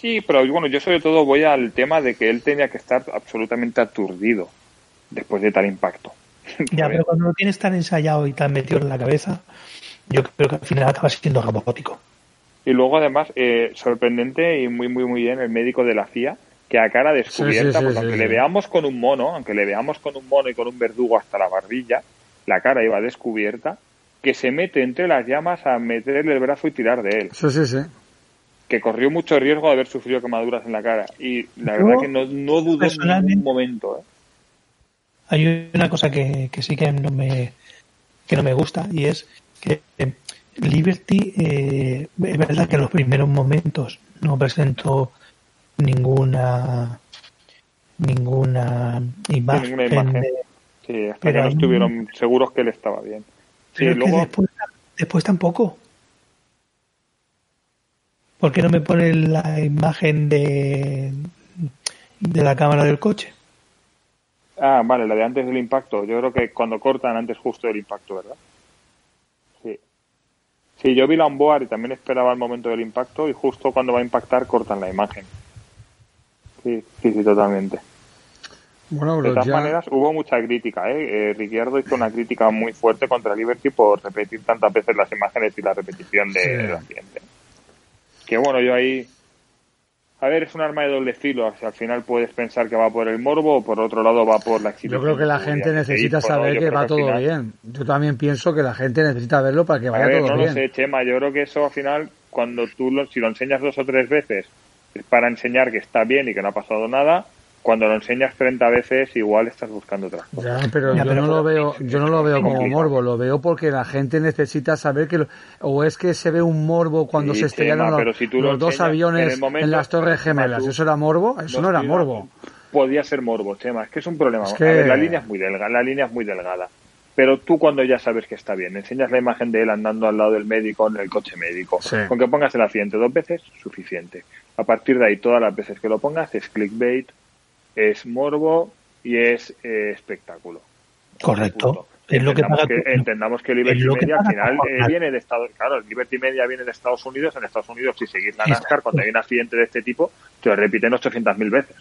Sí, pero bueno, yo sobre todo voy al tema de que él tenía que estar absolutamente aturdido después de tal impacto. Ya, pero cuando lo tienes tan ensayado y tan metido en la cabeza, yo creo que al final acaba siendo robótico. Y luego además, eh, sorprendente y muy, muy, muy bien el médico de la CIA, que a cara descubierta, pues aunque le veamos con un mono, aunque le veamos con un mono y con un verdugo hasta la barbilla, la cara iba descubierta, que se mete entre las llamas a meterle el brazo y tirar de él. Sí, sí, sí. Que corrió mucho riesgo de haber sufrido quemaduras en la cara. Y la verdad que no, no dudé en ningún momento. ¿eh? Hay una cosa que, que sí que no me que no me gusta y es que Liberty, eh, es verdad que en los primeros momentos no presentó ninguna ninguna imagen, sí, hasta que no estuvieron seguros que él estaba bien. Sí, luego... después, después tampoco. ¿Por qué no me pone la imagen de, de la cámara del coche? Ah, vale, la de antes del impacto. Yo creo que cuando cortan antes justo del impacto, ¿verdad? Sí, yo vi la onboard y también esperaba el momento del impacto y justo cuando va a impactar cortan la imagen. Sí, sí, sí, totalmente. Bueno, de todas maneras, hubo mucha crítica. ¿eh? ¿eh? Ricciardo hizo una crítica muy fuerte contra Liberty por repetir tantas veces las imágenes y la repetición del accidente. Que bueno, yo ahí a ver, es un arma de doble filo. al final puedes pensar que va por el morbo o por otro lado va por la Yo creo que la gente necesita saber que va todo bien. Yo también pienso que la gente necesita verlo para que vaya todo bien. No lo sé, Chema. Yo creo que eso al final, cuando tú lo, si lo enseñas dos o tres veces, es para enseñar que está bien y que no ha pasado nada cuando lo enseñas 30 veces igual estás buscando otra cosa. Ya, pero yo no lo veo, yo no lo veo como morbo, lo veo porque la gente necesita saber que o es que se ve un morbo cuando se estrellaron los, dos aviones en, las Torres Gemelas, eso era morbo, eso no era morbo. Podía ser morbo, Chema, es que es un problema. la línea es muy delgada, la línea es muy delgada. Pero tú cuando ya sabes que está bien, enseñas la imagen de él andando al lado del médico en el coche médico. Con que pongas el accidente dos veces, suficiente. A partir de ahí, todas las veces que lo pongas es clickbait, es morbo y es eh, espectáculo. Correcto. Es lo que, entendamos que Liberty Media al final eh, viene de Estados claro, Liberty Media viene de Estados Unidos, en Estados Unidos si seguís la NASCAR cuando hay un accidente de este tipo te lo repiten 800.000 veces.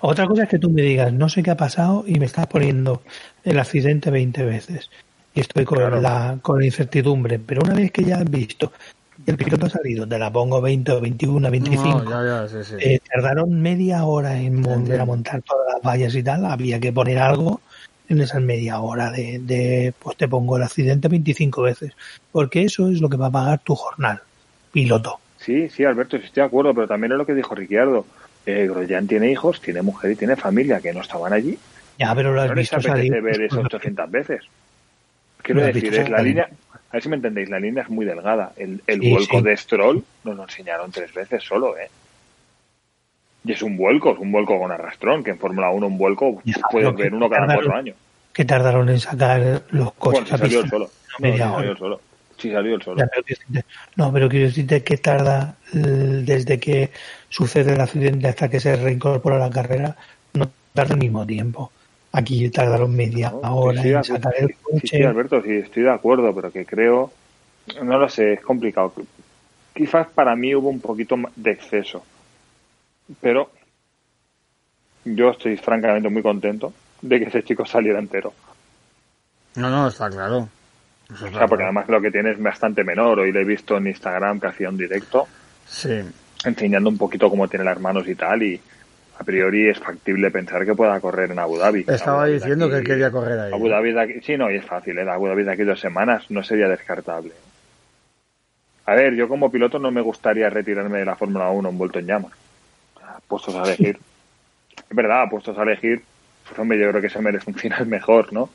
Otra cosa es que tú me digas, no sé qué ha pasado y me estás poniendo el accidente 20 veces y estoy con la con la incertidumbre, pero una vez que ya has visto el piloto ha salido, te la pongo 20 o 21, 25. Eh, tardaron media hora en volver a montar todas las vallas y tal. Había que poner algo en esa media hora de, de, pues te pongo el accidente 25 veces. Porque eso es lo que va a pagar tu jornal, piloto. Sí, sí, Alberto, estoy de acuerdo, pero también es lo que dijo Ricciardo. Eh, Grosjean tiene hijos, tiene mujer y tiene familia que no estaban allí. Ya, pero lo has visto salir. ver eso 800 veces. Quiero decir, es la línea, a ver si me entendéis, la línea es muy delgada. El, el vuelco de Stroll nos lo enseñaron tres veces solo, ¿eh? Y es un vuelco, es un vuelco con arrastrón, que en Fórmula 1 un vuelco puedes ver uno cada cuatro años. Que tardaron en sacar los coches. Bueno, si salió el solo. No, si salió el solo. Sí salió el solo. no, pero quiero decirte que tarda desde que sucede el accidente hasta que se reincorpora la carrera, no tarda el mismo tiempo. Aquí tardaron media hora en sacar el coche. Sí, Alberto, sí, estoy de acuerdo, pero que creo, no lo sé, es complicado. Quizás para mí hubo un poquito de exceso, pero yo estoy francamente muy contento de que ese chico saliera entero. No, no, está claro. o sea, porque además lo que tiene es bastante menor. Hoy le he visto en Instagram que hacía un directo. Sí. Enseñando un poquito cómo tiene las manos y tal. Y, a priori es factible pensar que pueda correr en Abu Dhabi. Estaba diciendo que él quería correr ahí. Abu Dhabi de aquí, sí, no, y es fácil, ¿eh? Abu Dhabi de aquí dos semanas no sería descartable. A ver, yo como piloto no me gustaría retirarme de la Fórmula 1 envuelto en llamas. Puestos a elegir. es verdad, puestos a elegir, pues hombre, yo creo que se merece un final mejor, ¿no?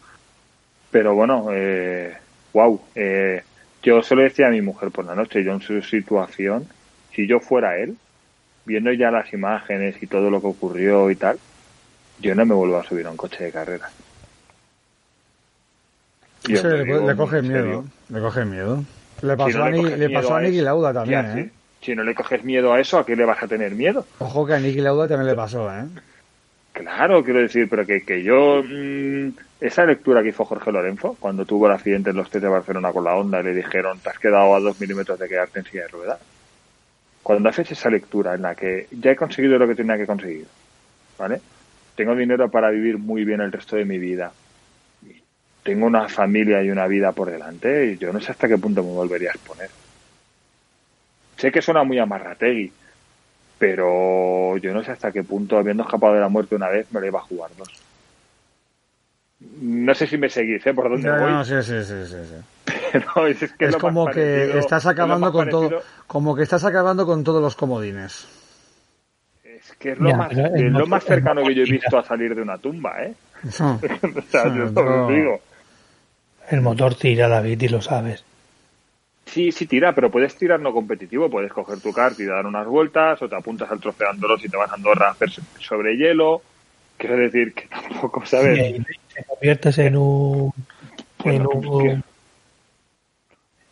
Pero bueno, eh, wow. Eh, yo se lo decía a mi mujer por la noche, yo en su situación, si yo fuera él, viendo ya las imágenes y todo lo que ocurrió y tal, yo no me vuelvo a subir a un coche de carrera. le, coge miedo, le coge miedo. Le pasó, a, le pasó a Niki Lauda también, ¿eh? Si no le coges miedo a eso, ¿a qué le vas a tener miedo? Ojo que a Niki Lauda también le pasó, ¿eh? Claro, quiero decir, pero que, que yo... Mm, esa lectura que hizo Jorge Lorenzo, cuando tuvo el accidente en los test de Barcelona con la Honda, le dijeron, te has quedado a dos milímetros de quedarte en silla de ruedas cuando haces esa lectura en la que ya he conseguido lo que tenía que conseguir, ¿vale? Tengo dinero para vivir muy bien el resto de mi vida. Tengo una familia y una vida por delante y yo no sé hasta qué punto me volvería a exponer. Sé que suena muy amarrategui, pero yo no sé hasta qué punto, habiendo escapado de la muerte una vez, me lo iba a jugar dos. No sé si me seguís, ¿eh? Por dónde voy. No, sí, sí, sí, sí. Pero es, que es como que estás acabando con todo, como que estás acabando con todos los comodines. Es que es lo, más, lo más cercano que yo he visto a salir de una tumba, ¿eh? o sea, yo lo digo. El motor tira, David, y lo sabes. Sí, sí tira, pero puedes tirar no competitivo. Puedes coger tu kart y dar unas vueltas, o te apuntas al trofeo Andorra y te vas a Andorra a hacer sobre hielo. Quiero decir que tampoco, ¿sabes? te conviertes en un... en un,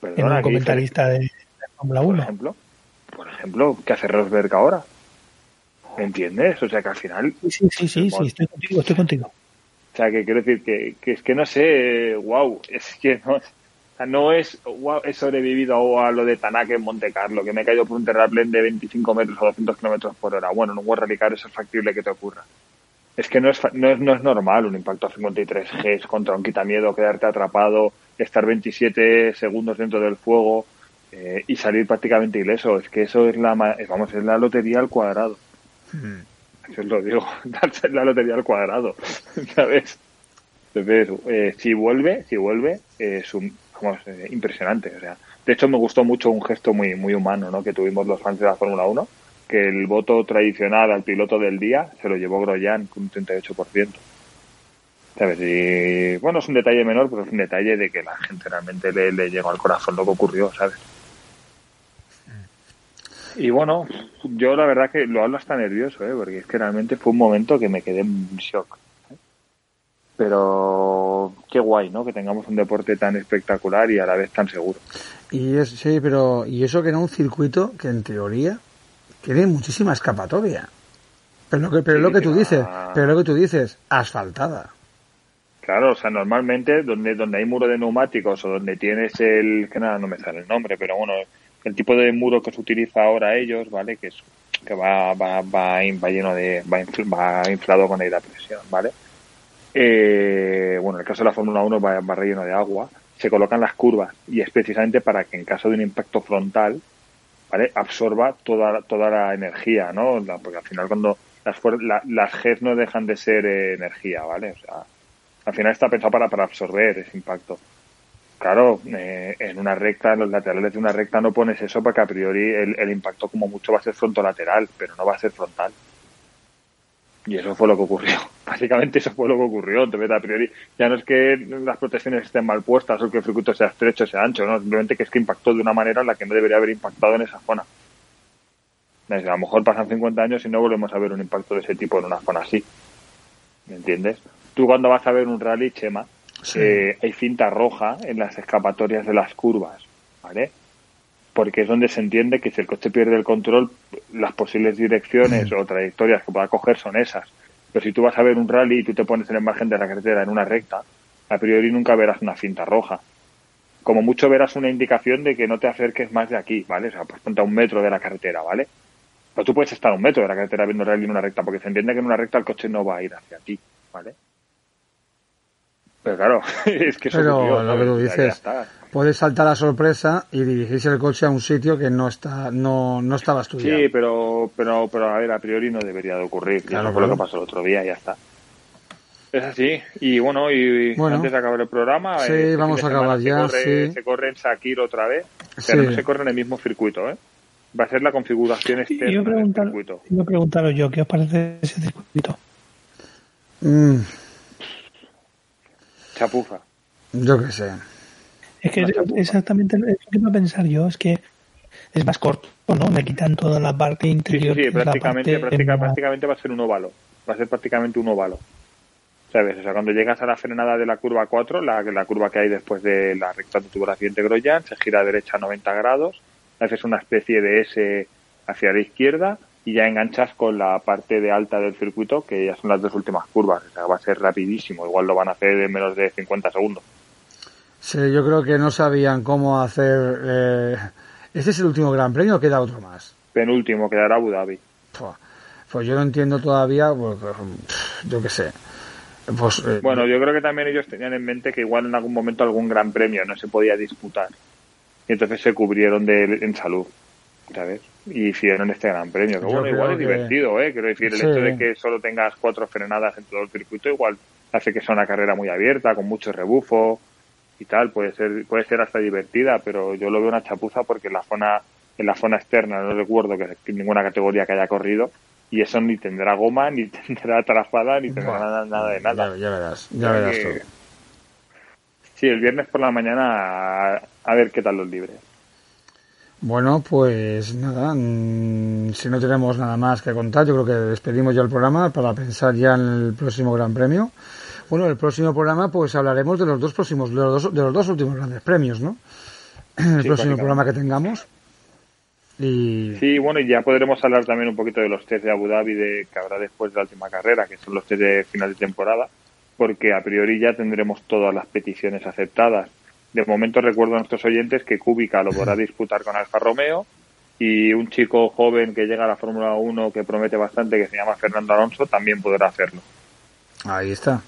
en un comentarista de, Fórmula 1. Por ejemplo, por ejemplo, ¿qué hace Rosberg ahora? ¿Entiendes? O sea que al final... Sí, sí, sí, sí, estoy contigo, estoy contigo. O sea que quiero decir que, que es que no sé, wow, es que no no es, wow, he sobrevivido a lo de Tanaka en Monte Carlo, que me he caído por un terraplén de 25 metros o 200 kilómetros por hora. Bueno, en un World Rally Car eso es factible que te ocurra. Es que no es, no es, no es normal un impacto a 53 Gs contra un quitamiedo, quedarte atrapado, estar 27 segundos dentro del fuego eh, y salir prácticamente ileso. Es que eso es la, vamos, es la lotería al cuadrado. Hmm. Eso lo digo, darse la lotería al cuadrado, ¿sabes? Entonces, eh, si vuelve, si vuelve, es un, eh, impresionante. O sea, de hecho, me gustó mucho un gesto muy, muy humano ¿no? que tuvimos los fans de la Fórmula 1, que el voto tradicional al piloto del día se lo llevó Groyan con un 38%. ¿Sabes? Y bueno, es un detalle menor, pero es un detalle de que la gente realmente le, le llegó al corazón lo que ocurrió, ¿sabes? Y bueno, yo la verdad que lo hablo hasta nervioso, ¿eh? porque es que realmente fue un momento que me quedé en shock. Pero qué guay, ¿no? Que tengamos un deporte tan espectacular y a la vez tan seguro. Y es, sí, pero y eso que era un circuito que en teoría tiene muchísima escapatoria. Pero lo que, pero lo que tú dices, pero lo que tú dices, asfaltada. Claro, o sea, normalmente donde donde hay muro de neumáticos o donde tienes el que nada no me sale el nombre, pero bueno, el tipo de muro que se utiliza ahora ellos, ¿vale? Que es que va va va, va lleno de va, va inflado con aire a presión, ¿vale? eh, bueno, en el caso de la Fórmula 1 va, va, relleno de agua, se colocan las curvas y es precisamente para que en caso de un impacto frontal, ¿vale? Absorba toda, toda la energía, ¿no? porque al final cuando las, las Gs no dejan de ser eh, energía, ¿vale? O sea, al final está pensado para, para absorber ese impacto. Claro, eh, en una recta, en los laterales de una recta no pones eso porque a priori el, el impacto como mucho va a ser frontolateral, pero no va a ser frontal. Y eso fue lo que ocurrió. Básicamente eso fue lo que ocurrió. Entonces, a priori, ya no es que las protecciones estén mal puestas o que el circuito sea estrecho, sea ancho, no, simplemente que es que impactó de una manera en la que no debería haber impactado en esa zona. A lo mejor pasan 50 años y no volvemos a ver un impacto de ese tipo en una zona así. ¿Me entiendes? Tú cuando vas a ver un rally, Chema, eh, hay cinta roja en las escapatorias de las curvas, ¿vale? Porque es donde se entiende que si el coche pierde el control, las posibles direcciones o trayectorias que pueda coger son esas. Pero si tú vas a ver un rally y tú te pones en el margen de la carretera en una recta, a priori nunca verás una cinta roja. Como mucho verás una indicación de que no te acerques más de aquí, ¿vale? O sea, pues ponte a un metro de la carretera, ¿vale? Pero tú puedes estar a un metro de la carretera viendo rally en una recta, porque se entiende que en una recta el coche no va a ir hacia ti, ¿vale? Pero claro, es que eso Pero lo que tú dices, puedes saltar a sorpresa y dirigirse el coche a un sitio que no está no, no estaba estudiado. Sí, pero, pero, pero a ver, a priori no debería de ocurrir. Claro, fue lo que pasó el otro día y ya está. Es así. Y bueno, y antes de acabar el programa... Sí, este vamos a acabar ya, se corre, Se corre en Sakir otra vez, pero no se corre en el mismo circuito, ¿eh? Va a ser la configuración externa yo del circuito. Yo preguntaros yo, ¿qué os parece ese circuito? Mm. Chapuza. Yo qué sé. Es que exactamente lo que iba a pensar yo, es que es más corto, ¿no? Me quitan toda la parte interior. Sí, sí, prácticamente, prácticamente va a ser un óvalo. Va a ser prácticamente un óvalo. ¿Sabes? O sea, cuando llegas a la frenada de la curva 4, la, la curva que hay después de la recta de tubulación de Groyan, se gira a derecha a 90 grados, haces una especie de S hacia la izquierda y ya enganchas con la parte de alta del circuito, que ya son las dos últimas curvas. O sea, va a ser rapidísimo. Igual lo van a hacer en menos de 50 segundos. Sí, yo creo que no sabían cómo hacer. Eh... ¿Este es el último Gran Premio o queda otro más? penúltimo quedará Abu Dhabi. Pues yo no entiendo todavía, pues, yo qué sé. Pues, eh, bueno, yo creo que también ellos tenían en mente que igual en algún momento algún gran premio no se podía disputar. Y entonces se cubrieron de, en salud, ¿sabes? Y hicieron este gran premio. Que bueno, igual es divertido, ¿eh? Quiero decir, el hecho de que solo tengas cuatro frenadas en todo el circuito igual hace que sea una carrera muy abierta, con mucho rebufo y tal. Puede ser, puede ser hasta divertida, pero yo lo veo una chapuza porque en la zona, en la zona externa no recuerdo que ninguna categoría que haya corrido y eso ni tendrá goma, ni tendrá trafada, ni tendrá nada, de nada. Ya, verás, ya verás Sí, el viernes por la mañana a, ver qué tal los libres. Bueno, pues nada, mm, si no tenemos nada más que contar, yo creo que despedimos ya el programa para pensar ya en el próximo Gran Premio. Bueno, el próximo programa pues hablaremos de los dos próximos, de los dos, de los dos últimos grandes premios, ¿no? El próximo programa que tengamos. Sí, bueno, y ya podremos hablar también un poquito de los test de Abu Dhabi de, que habrá después de la última carrera, que son los test de final de temporada, porque a priori ya tendremos todas las peticiones aceptadas. De momento recuerdo a nuestros oyentes que Kubica lo podrá disputar con Alfa Romeo y un chico joven que llega a la Fórmula 1 que promete bastante, que se llama Fernando Alonso, también podrá hacerlo. Ahí está.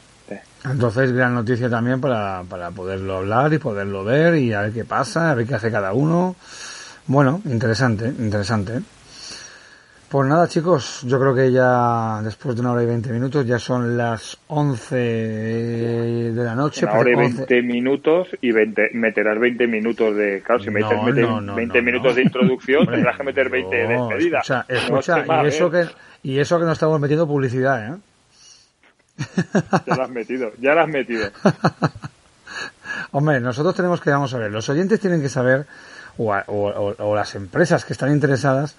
Entonces, gran noticia también para, para poderlo hablar y poderlo ver y a ver qué pasa, a ver qué hace cada uno. Bueno, interesante, interesante. Pues nada, chicos, yo creo que ya después de una hora y veinte minutos ya son las once de la noche. Una hora y veinte minutos y 20, meterás 20 minutos de. Claro, si metes, no, 20 minutos de introducción, tendrás que meter 20 de despedida. Escucha, escucha y, eso que, y eso que no estamos metiendo publicidad, ¿eh? Ya la has metido, ya la has metido. Hombre, nosotros tenemos que, vamos a ver, los oyentes tienen que saber o, las empresas que están interesadas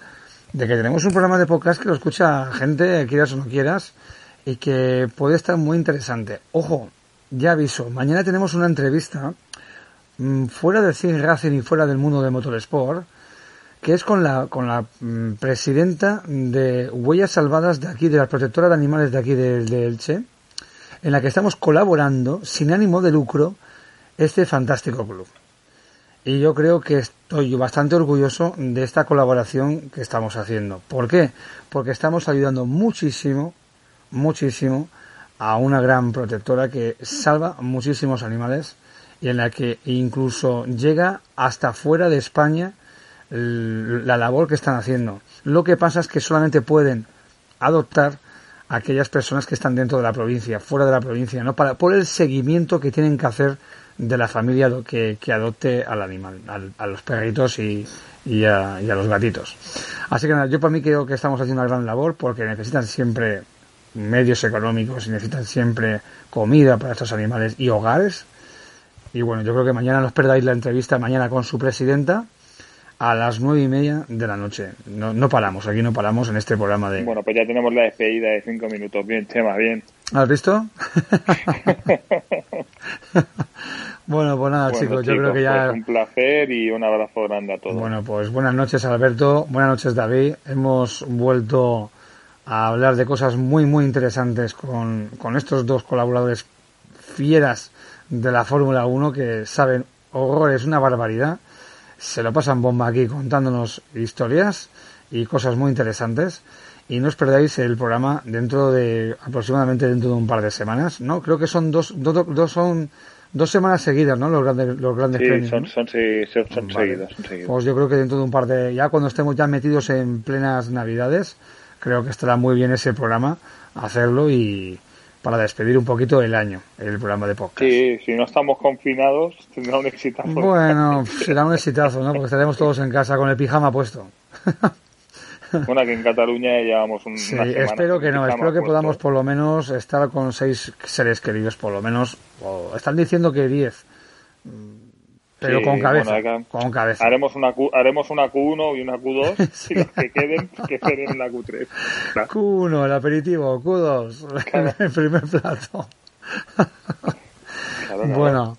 de que tenemos un programa de podcast que lo escucha gente, quieras o no quieras, y que puede estar muy interesante. Ojo, ya aviso, mañana tenemos una entrevista mm, fuera del cine racing y fuera del mundo del motorsport, que es con la, con la mm, presidenta de Huellas Salvadas de aquí, de la protectora de animales de aquí de, de Elche, en la que estamos colaborando sin ánimo de lucro este fantástico club. Y yo creo que estoy bastante orgulloso de esta colaboración que estamos haciendo. ¿Por qué? Porque estamos ayudando muchísimo, muchísimo a una gran protectora que salva muchísimos animales y en la que incluso llega hasta fuera de España la labor que están haciendo. Lo que pasa es que solamente pueden adoptar aquellas personas que están dentro de la provincia, fuera de la provincia, ¿no? Para, por el seguimiento que tienen que hacer de la familia que, que adopte al animal, a los perritos y, y, a, y, a, los gatitos. Así que nada, yo para mí creo que estamos haciendo una gran labor porque necesitan siempre medios económicos y necesitan siempre comida para estos animales y hogares. Y bueno, yo creo que mañana nos perdáis la entrevista, mañana con su presidenta, a las nueve y media de la noche. No, no paramos, aquí no paramos en este programa de... Bueno, pues ya tenemos la despedida de cinco minutos. Bien, tema bien. ¿Has visto? bueno, pues nada, chicos, yo creo que ya. Pues un placer y un abrazo grande a todos. Bueno, pues buenas noches, Alberto. Buenas noches, David. Hemos vuelto a hablar de cosas muy, muy interesantes con, con estos dos colaboradores fieras de la Fórmula 1 que saben horrores, una barbaridad. Se lo pasan bomba aquí contándonos historias y cosas muy interesantes y no os perdáis el programa dentro de aproximadamente dentro de un par de semanas, ¿no? Creo que son dos, dos, son dos semanas seguidas, ¿no? Los grandes, los grandes sí, premios. Son, son, son, seguidos, Pues yo creo que dentro de un par de, ya cuando estemos ya metidos en plenas navidades, creo que estará muy bien ese programa hacerlo y para despedir un poquito el año, el programa de podcast. Sí, si no estamos confinados, tendrá un exitazo. Bueno, será un exitazo, ¿no? Porque estaremos todos en casa con el pijama puesto. Bueno, aquí en Cataluña llevamos un, sí, espero que no, espero que podamos por lo menos estar con seis seres queridos, por lo menos. están diciendo que diez. Pero con cabeza, con cabeza. Haremos una, Q, haremos una Q1 y una Q2 y los que queden, que en la Q3. Q1, el aperitivo, Q2, el primer plato. bueno,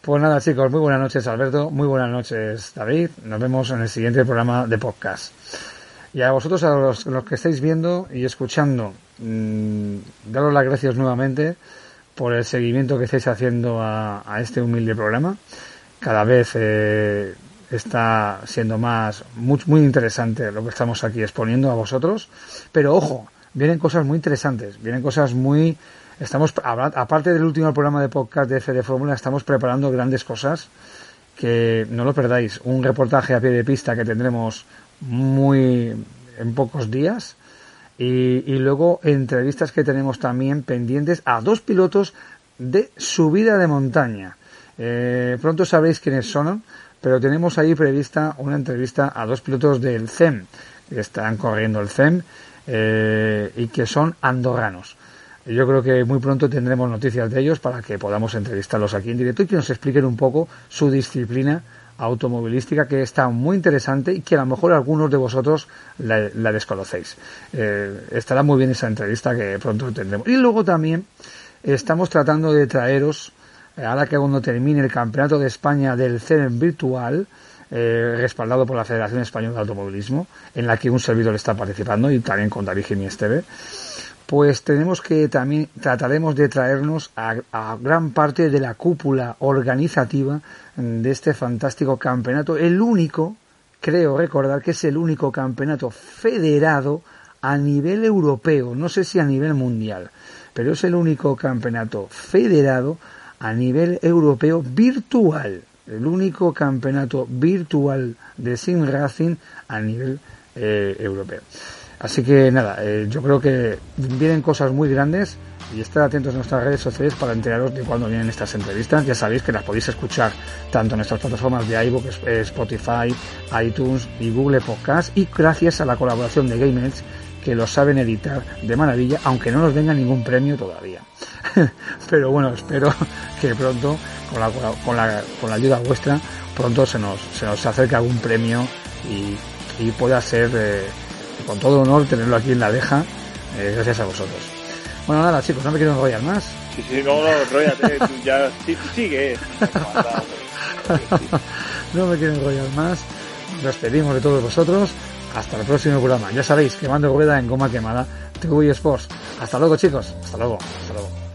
pues nada chicos, muy buenas noches Alberto, muy buenas noches David. Nos vemos en el siguiente programa de podcast. Y a vosotros, a los, que estáis viendo y escuchando, mmm, daros las gracias nuevamente por el seguimiento que estáis haciendo a, este humilde programa. Cada vez eh, está siendo más muy, muy interesante lo que estamos aquí exponiendo a vosotros. Pero ojo, vienen cosas muy interesantes, vienen cosas muy estamos aparte del último programa de podcast de F de Fórmula, estamos preparando grandes cosas que no lo perdáis. Un reportaje a pie de pista que tendremos muy en pocos días. Y, luego entrevistas que tenemos también pendientes a dos pilotos de subida de montaña. Eh, pronto sabréis quiénes son, pero tenemos ahí prevista una entrevista a dos pilotos del CEM, que están corriendo el CEM eh, y que son andorranos. Yo creo que muy pronto tendremos noticias de ellos para que podamos entrevistarlos aquí en directo y que nos expliquen un poco su disciplina automovilística que está muy interesante y que a lo mejor algunos de vosotros la, desconocéis. Eh, estará muy bien esa entrevista que pronto tendremos. Y luego también estamos tratando de traeros, eh, ahora que cuando termine el Campeonato de España del CERN virtual, eh, respaldado por la Federación Española de Automovilismo, en la que un servidor está participando y también con David Jiménez TV, pues tenemos que también trataremos de traernos a, gran parte de la cúpula organizativa de este fantástico campeonato, el único, creo recordar que es el único campeonato federado a nivel europeo, no sé si a nivel mundial, pero es el único campeonato federado a nivel europeo virtual, el único campeonato virtual de sim racing a nivel eh, europeo. Así que nada, eh, yo creo que vienen cosas muy grandes y estad atentos a nuestras redes sociales para enteraros de cuándo vienen estas entrevistas. Ya sabéis que las podéis escuchar tanto en nuestras plataformas de iVoox, Spotify, iTunes y Google Podcast y gracias a la colaboración de GameEdge que lo saben editar de maravilla, aunque no nos venga ningún premio todavía. Pero bueno, espero que pronto, con la, con la, con la ayuda vuestra, pronto se nos, se nos acerque algún premio y, pueda ser... Eh, con todo honor tenerlo aquí en la deja, eh, gracias a vosotros. Bueno, nada, chicos, no me quiero enrollar más. Sí, sí, no, no, enrollate, ya sigue. no me quiero enrollar más. Nos despedimos de todos vosotros. Hasta el próximo programa. Ya sabéis, quemando rueda en goma quemada. TV Sports. Hasta luego, chicos. Hasta luego. Hasta luego.